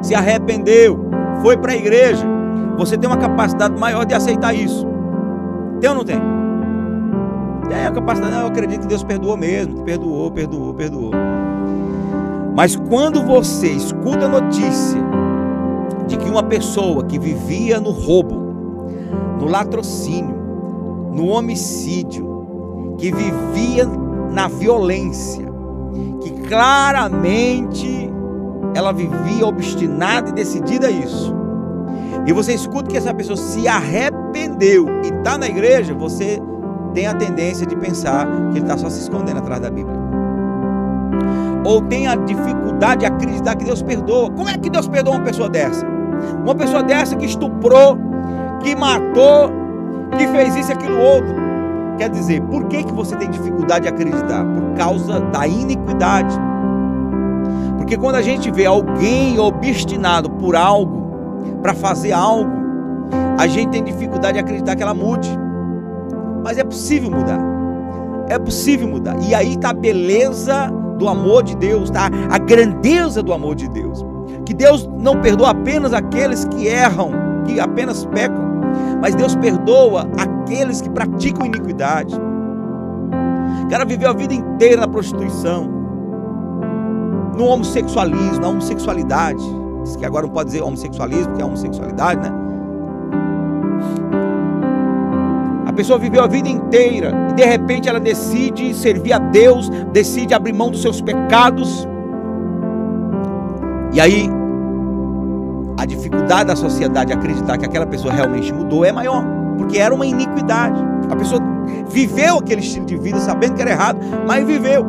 se arrependeu, foi para a igreja, você tem uma capacidade maior de aceitar isso. Tem ou não tem? Tem a capacidade, eu acredito que Deus perdoou mesmo, perdoou, perdoou, perdoou. Mas quando você escuta a notícia de que uma pessoa que vivia no roubo, no latrocínio, no homicídio, que vivia na violência, que claramente ela vivia obstinada e decidida a isso. E você escuta que essa pessoa se arrependeu e está na igreja, você tem a tendência de pensar que ele está só se escondendo atrás da Bíblia. Ou tem a dificuldade de acreditar que Deus perdoa. Como é que Deus perdoa uma pessoa dessa? Uma pessoa dessa que estuprou, que matou, que fez isso e aquilo outro. Quer dizer, por que, que você tem dificuldade de acreditar? Por causa da iniquidade. Porque quando a gente vê alguém obstinado por algo, para fazer algo, a gente tem dificuldade de acreditar que ela mude. Mas é possível mudar. É possível mudar. E aí está a beleza do amor de Deus, tá? A grandeza do amor de Deus. Que Deus não perdoa apenas aqueles que erram, que apenas pecam, mas Deus perdoa aqueles que praticam iniquidade. O cara viveu a vida inteira na prostituição, no homossexualismo, na homossexualidade. Diz que agora não pode dizer homossexualismo, que é homossexualidade, né? A pessoa viveu a vida inteira e de repente ela decide servir a Deus, decide abrir mão dos seus pecados. E aí a dificuldade da sociedade acreditar que aquela pessoa realmente mudou é maior, porque era uma iniquidade. A pessoa viveu aquele estilo de vida sabendo que era errado, mas viveu.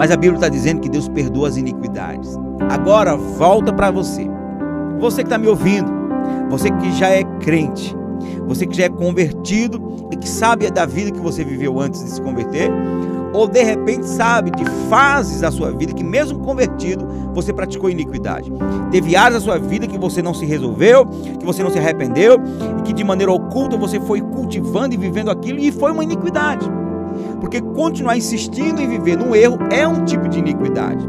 Mas a Bíblia está dizendo que Deus perdoa as iniquidades. Agora volta para você. Você que está me ouvindo, você que já é crente, você que já é convertido e que sabe da vida que você viveu antes de se converter, ou de repente sabe de fases da sua vida que, mesmo convertido, você praticou iniquidade. Teve áreas da sua vida que você não se resolveu, que você não se arrependeu e que de maneira oculta você foi cultivando e vivendo aquilo e foi uma iniquidade. Porque continuar insistindo em viver no erro é um tipo de iniquidade.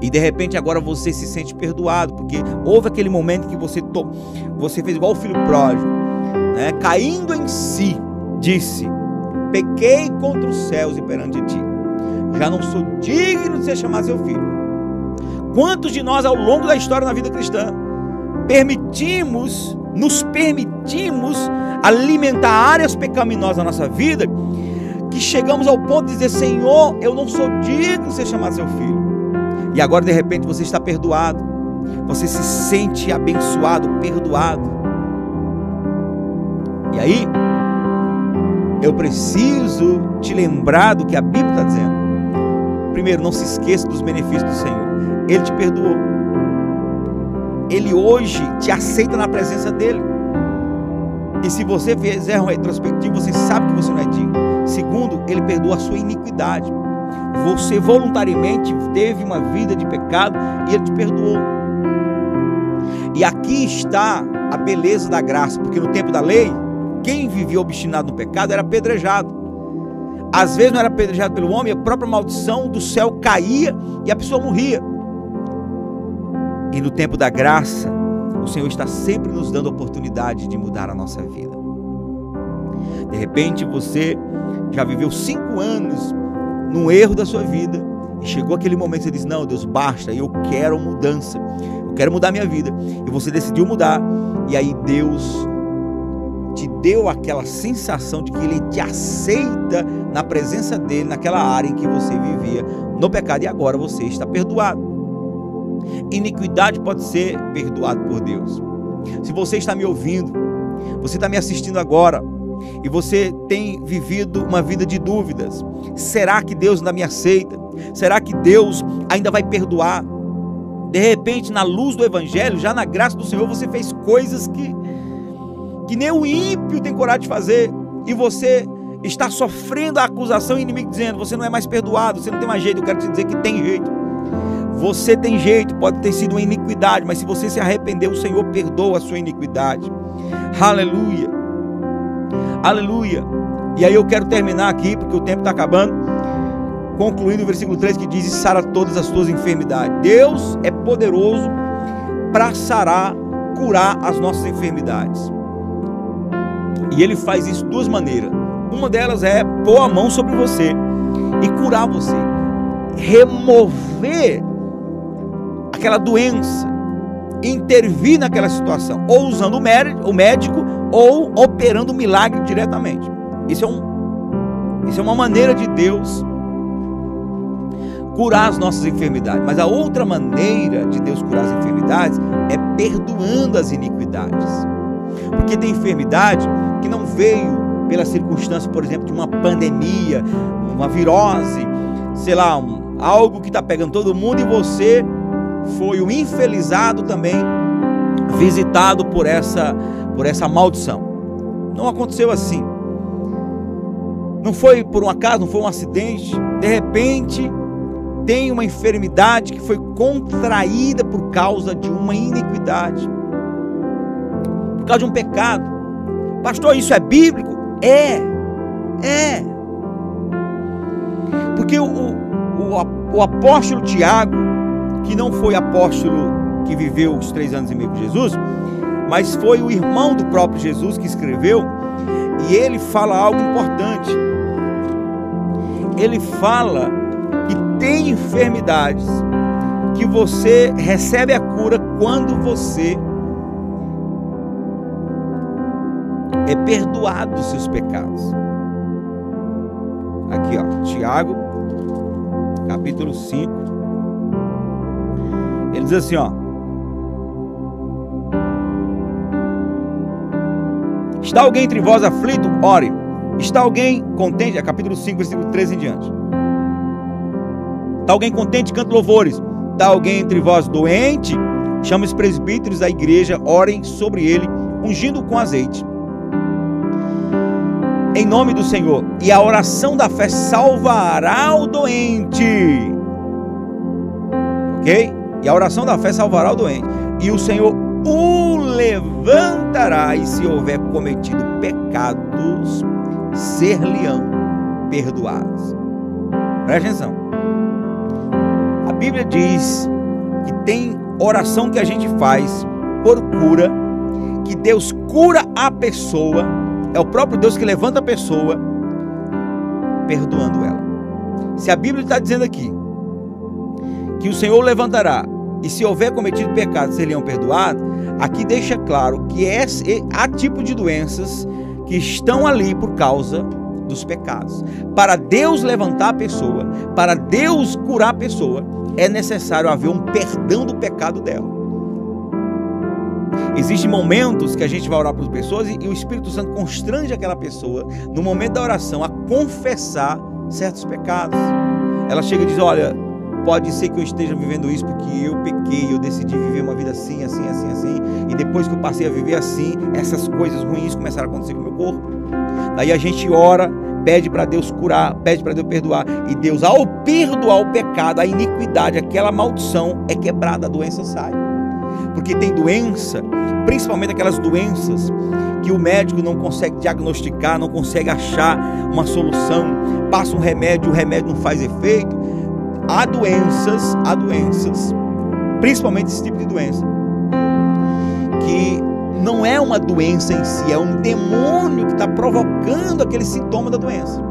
E de repente agora você se sente perdoado, porque houve aquele momento que você, to... você fez igual o filho pródigo, né? caindo em si, disse: pequei contra os céus e perante ti. Já não sou digno de ser chamado seu filho. Quantos de nós, ao longo da história na vida cristã, permitimos, nos permitimos alimentar áreas pecaminosas na nossa vida, que chegamos ao ponto de dizer: Senhor, eu não sou digno de ser chamado seu filho. E agora, de repente, você está perdoado. Você se sente abençoado, perdoado. E aí, eu preciso te lembrar do que a Bíblia está dizendo. Primeiro, não se esqueça dos benefícios do Senhor. Ele te perdoou. Ele hoje te aceita na presença dele. E se você fizer um retrospectivo, você sabe que você não é digno. Segundo, ele perdoa a sua iniquidade. Você voluntariamente teve uma vida de pecado e ele te perdoou. E aqui está a beleza da graça, porque no tempo da lei, quem vivia obstinado no pecado era apedrejado. Às vezes não era apedrejado pelo homem, a própria maldição do céu caía e a pessoa morria. E no tempo da graça, o Senhor está sempre nos dando a oportunidade de mudar a nossa vida. De repente você já viveu cinco anos num erro da sua vida e chegou aquele momento que você diz: Não, Deus, basta, eu quero mudança, eu quero mudar minha vida. E você decidiu mudar, e aí Deus te deu aquela sensação de que Ele te aceita na presença dele, naquela área em que você vivia no pecado, e agora você está perdoado. Iniquidade pode ser perdoado por Deus. Se você está me ouvindo, você está me assistindo agora e você tem vivido uma vida de dúvidas, será que Deus ainda me aceita? Será que Deus ainda vai perdoar? De repente, na luz do Evangelho, já na graça do Senhor, você fez coisas que, que nem o ímpio tem coragem de fazer e você está sofrendo a acusação inimigo dizendo: você não é mais perdoado, você não tem mais jeito. Eu quero te dizer que tem jeito. Você tem jeito, pode ter sido uma iniquidade, mas se você se arrepender, o Senhor perdoa a sua iniquidade. Aleluia. Aleluia. E aí eu quero terminar aqui, porque o tempo está acabando, concluindo o versículo 3 que diz: sara todas as tuas enfermidades. Deus é poderoso para sarar, curar as nossas enfermidades. E ele faz isso de duas maneiras. Uma delas é pôr a mão sobre você e curar você, remover aquela doença, intervir naquela situação, ou usando o médico, ou operando o milagre diretamente. Isso é, um, isso é uma maneira de Deus curar as nossas enfermidades. Mas a outra maneira de Deus curar as enfermidades é perdoando as iniquidades. Porque tem enfermidade que não veio pela circunstância, por exemplo, de uma pandemia, uma virose, sei lá, um, algo que está pegando todo mundo e você foi o infelizado também visitado por essa por essa maldição. Não aconteceu assim. Não foi por um acaso, não foi um acidente. De repente, tem uma enfermidade que foi contraída por causa de uma iniquidade. Por causa de um pecado. Pastor, isso é bíblico? É. É. Porque o, o, o apóstolo Tiago, que não foi apóstolo que viveu os três anos e meio com Jesus, mas foi o irmão do próprio Jesus que escreveu, e ele fala algo importante. Ele fala que tem enfermidades que você recebe a cura quando você é perdoado dos seus pecados. Aqui, ó, Tiago, capítulo 5, ele diz assim, ó. Está alguém entre vós aflito? Ore. Está alguém contente? É capítulo 5, versículo 13 em diante. Está alguém contente? Canta louvores. Está alguém entre vós doente? Chame os presbíteros da igreja, orem sobre ele, ungindo com azeite. Em nome do Senhor. E a oração da fé salvará o doente. Ok? E a oração da fé salvará o doente. E o Senhor o levantará. E se houver cometido pecados, ser-lhe-ão perdoados. Presta atenção. A Bíblia diz que tem oração que a gente faz por cura, que Deus cura a pessoa, é o próprio Deus que levanta a pessoa, perdoando ela. Se a Bíblia está dizendo aqui que o Senhor levantará e se houver cometido pecado, seriam perdoados, aqui deixa claro que é, há tipo de doenças que estão ali por causa dos pecados. Para Deus levantar a pessoa, para Deus curar a pessoa, é necessário haver um perdão do pecado dela. Existem momentos que a gente vai orar para as pessoas e, o Espírito Santo constrange aquela pessoa, no momento da oração, a confessar certos pecados. Ela chega e diz: Olha, Pode ser que eu esteja vivendo isso porque eu pequei, eu decidi viver uma vida assim, assim, assim, assim, e depois que eu passei a viver assim, essas coisas ruins começaram a acontecer com o meu corpo. Daí a gente ora, pede para Deus curar, pede para Deus perdoar. E Deus, ao perdoar o pecado, a iniquidade, aquela maldição é quebrada, a doença sai. Porque tem doença, principalmente aquelas doenças que o médico não consegue diagnosticar, não consegue achar uma solução, passa um remédio, o remédio não faz efeito. Há doenças, há doenças, principalmente esse tipo de doença, que não é uma doença em si, é um demônio que está provocando aquele sintoma da doença.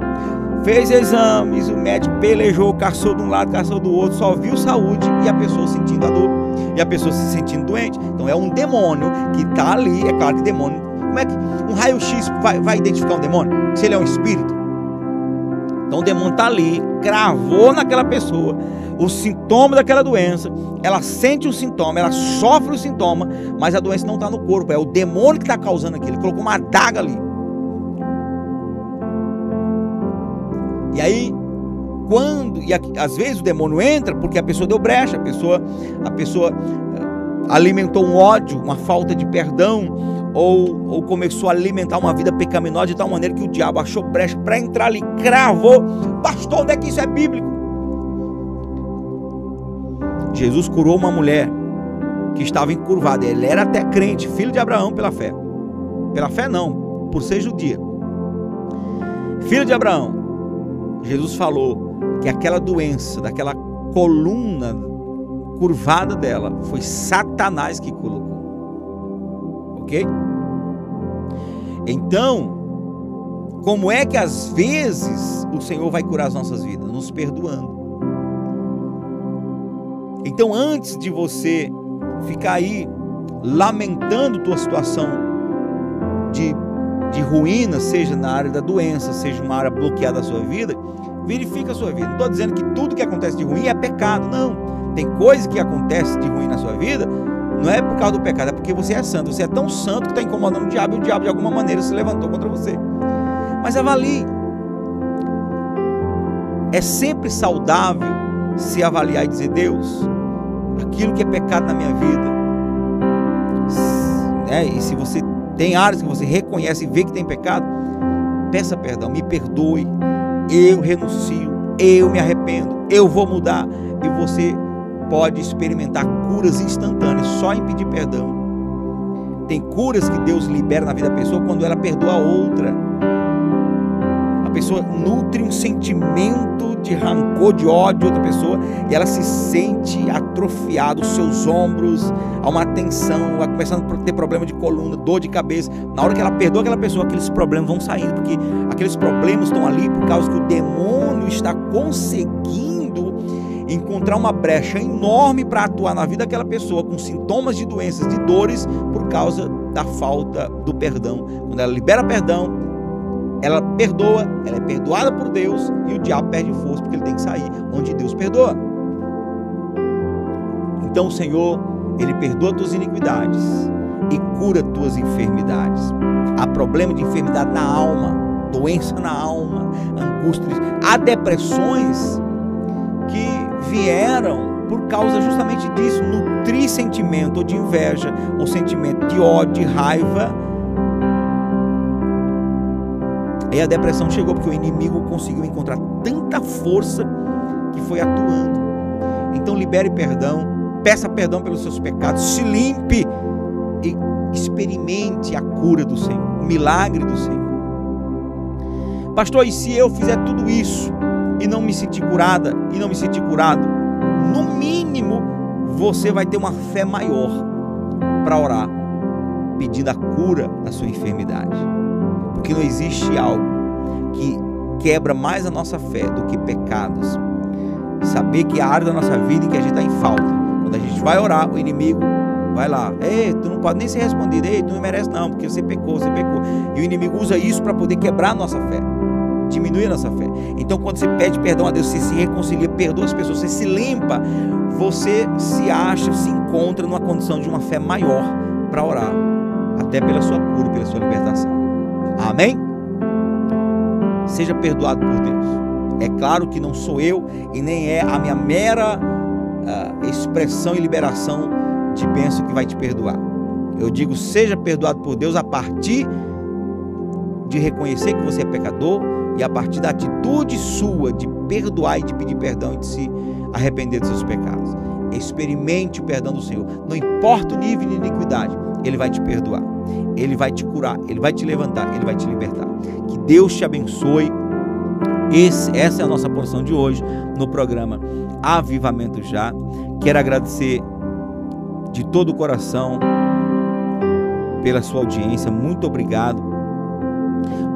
Fez exames, o médico pelejou, caçou de um lado, caçou do outro, só viu saúde e a pessoa sentindo a dor e a pessoa se sentindo doente. Então é um demônio que está ali, é claro que demônio. Como é que um raio-x vai, vai identificar um demônio? Se ele é um espírito? Então o demônio está ali, cravou naquela pessoa o sintoma daquela doença, ela sente o sintoma, ela sofre o sintoma, mas a doença não está no corpo, é o demônio que está causando aquilo. Ele colocou uma adaga ali. E aí, quando, e às vezes o demônio entra porque a pessoa deu brecha, a pessoa, a pessoa eh, alimentou um ódio, uma falta de perdão, ou, ou começou a alimentar uma vida pecaminosa de tal maneira que o diabo achou brecha para entrar ali, cravou. Pastor, onde é que isso é bíblico? Jesus curou uma mulher que estava encurvada. Ele era até crente, filho de Abraão pela fé. Pela fé não, por ser judia. Filho de Abraão. Jesus falou que aquela doença, daquela coluna curvada dela, foi Satanás que colocou. Ok? Então, como é que às vezes o Senhor vai curar as nossas vidas? Nos perdoando. Então, antes de você ficar aí lamentando tua situação de, de ruína, seja na área da doença, seja uma área bloqueada da sua vida, verifica a sua vida. Não estou dizendo que tudo que acontece de ruim é pecado, não. Tem coisa que acontece de ruim na sua vida, não é por causa do pecado, é porque você é santo. Você é tão santo que está incomodando o diabo e o diabo de alguma maneira se levantou contra você. Mas avalie. É sempre saudável se avaliar e dizer: Deus, aquilo que é pecado na minha vida, né? e se você tem áreas que você reconhece e vê que tem pecado, peça perdão, me perdoe, eu renuncio, eu me arrependo, eu vou mudar, e você pode experimentar curas instantâneas só em pedir perdão. Tem curas que Deus libera na vida da pessoa quando ela perdoa a outra pessoa nutre um sentimento de rancor, de ódio de outra pessoa, e ela se sente atrofiada, os seus ombros, há uma tensão, vai começando a ter problema de coluna, dor de cabeça. Na hora que ela perdoa aquela pessoa, aqueles problemas vão saindo, porque aqueles problemas estão ali por causa que o demônio está conseguindo encontrar uma brecha enorme para atuar na vida daquela pessoa com sintomas de doenças, de dores, por causa da falta do perdão. Quando ela libera perdão, ela perdoa, ela é perdoada por Deus e o diabo perde força porque ele tem que sair onde Deus perdoa. Então o Senhor, ele perdoa tuas iniquidades e cura tuas enfermidades. Há problema de enfermidade na alma, doença na alma, angústia, há depressões que vieram por causa justamente disso, nutrir sentimento de inveja, ou sentimento de ódio, de raiva, Aí a depressão chegou porque o inimigo conseguiu encontrar tanta força que foi atuando. Então libere perdão, peça perdão pelos seus pecados, se limpe e experimente a cura do Senhor, o milagre do Senhor. Pastor, e se eu fizer tudo isso e não me sentir curada e não me sentir curado, no mínimo você vai ter uma fé maior para orar, pedindo a cura da sua enfermidade. Porque não existe algo que quebra mais a nossa fé do que pecados. Saber que a área da nossa vida em que a gente está em falta. Quando a gente vai orar, o inimigo vai lá. Ei, tu não pode nem ser respondido. Ei, tu não merece não, porque você pecou, você pecou. E o inimigo usa isso para poder quebrar a nossa fé. Diminuir a nossa fé. Então, quando você pede perdão a Deus, você se reconcilia, perdoa as pessoas, você se limpa, você se acha, se encontra numa condição de uma fé maior para orar. Até pela sua cura, pela sua libertação. Amém? Seja perdoado por Deus. É claro que não sou eu e nem é a minha mera uh, expressão e liberação de bênção que vai te perdoar. Eu digo, seja perdoado por Deus a partir de reconhecer que você é pecador, E a partir da atitude sua de perdoar e de pedir perdão e de se arrepender dos seus pecados. Experimente o perdão do Senhor. Não importa o nível de iniquidade, Ele vai te perdoar. Ele vai te curar, Ele vai te levantar, Ele vai te libertar. Que Deus te abençoe. Esse, essa é a nossa porção de hoje no programa Avivamento Já. Quero agradecer de todo o coração pela sua audiência. Muito obrigado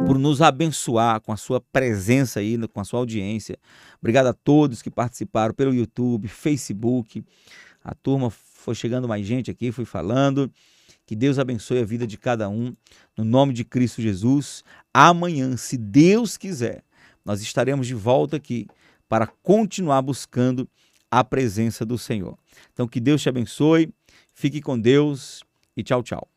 por nos abençoar com a sua presença aí, com a sua audiência. Obrigado a todos que participaram pelo YouTube, Facebook. A turma foi chegando mais gente aqui, fui falando. Que Deus abençoe a vida de cada um, no nome de Cristo Jesus. Amanhã, se Deus quiser, nós estaremos de volta aqui para continuar buscando a presença do Senhor. Então, que Deus te abençoe, fique com Deus e tchau, tchau.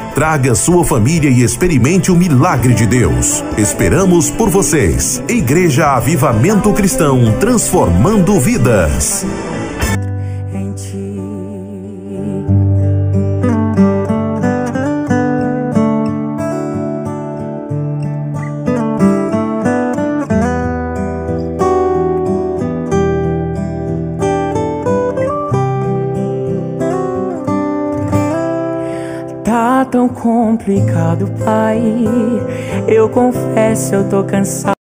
traga sua família e experimente o milagre de Deus. Esperamos por vocês. Igreja Avivamento Cristão, transformando vidas. Complicado, pai. Eu confesso, eu tô cansado.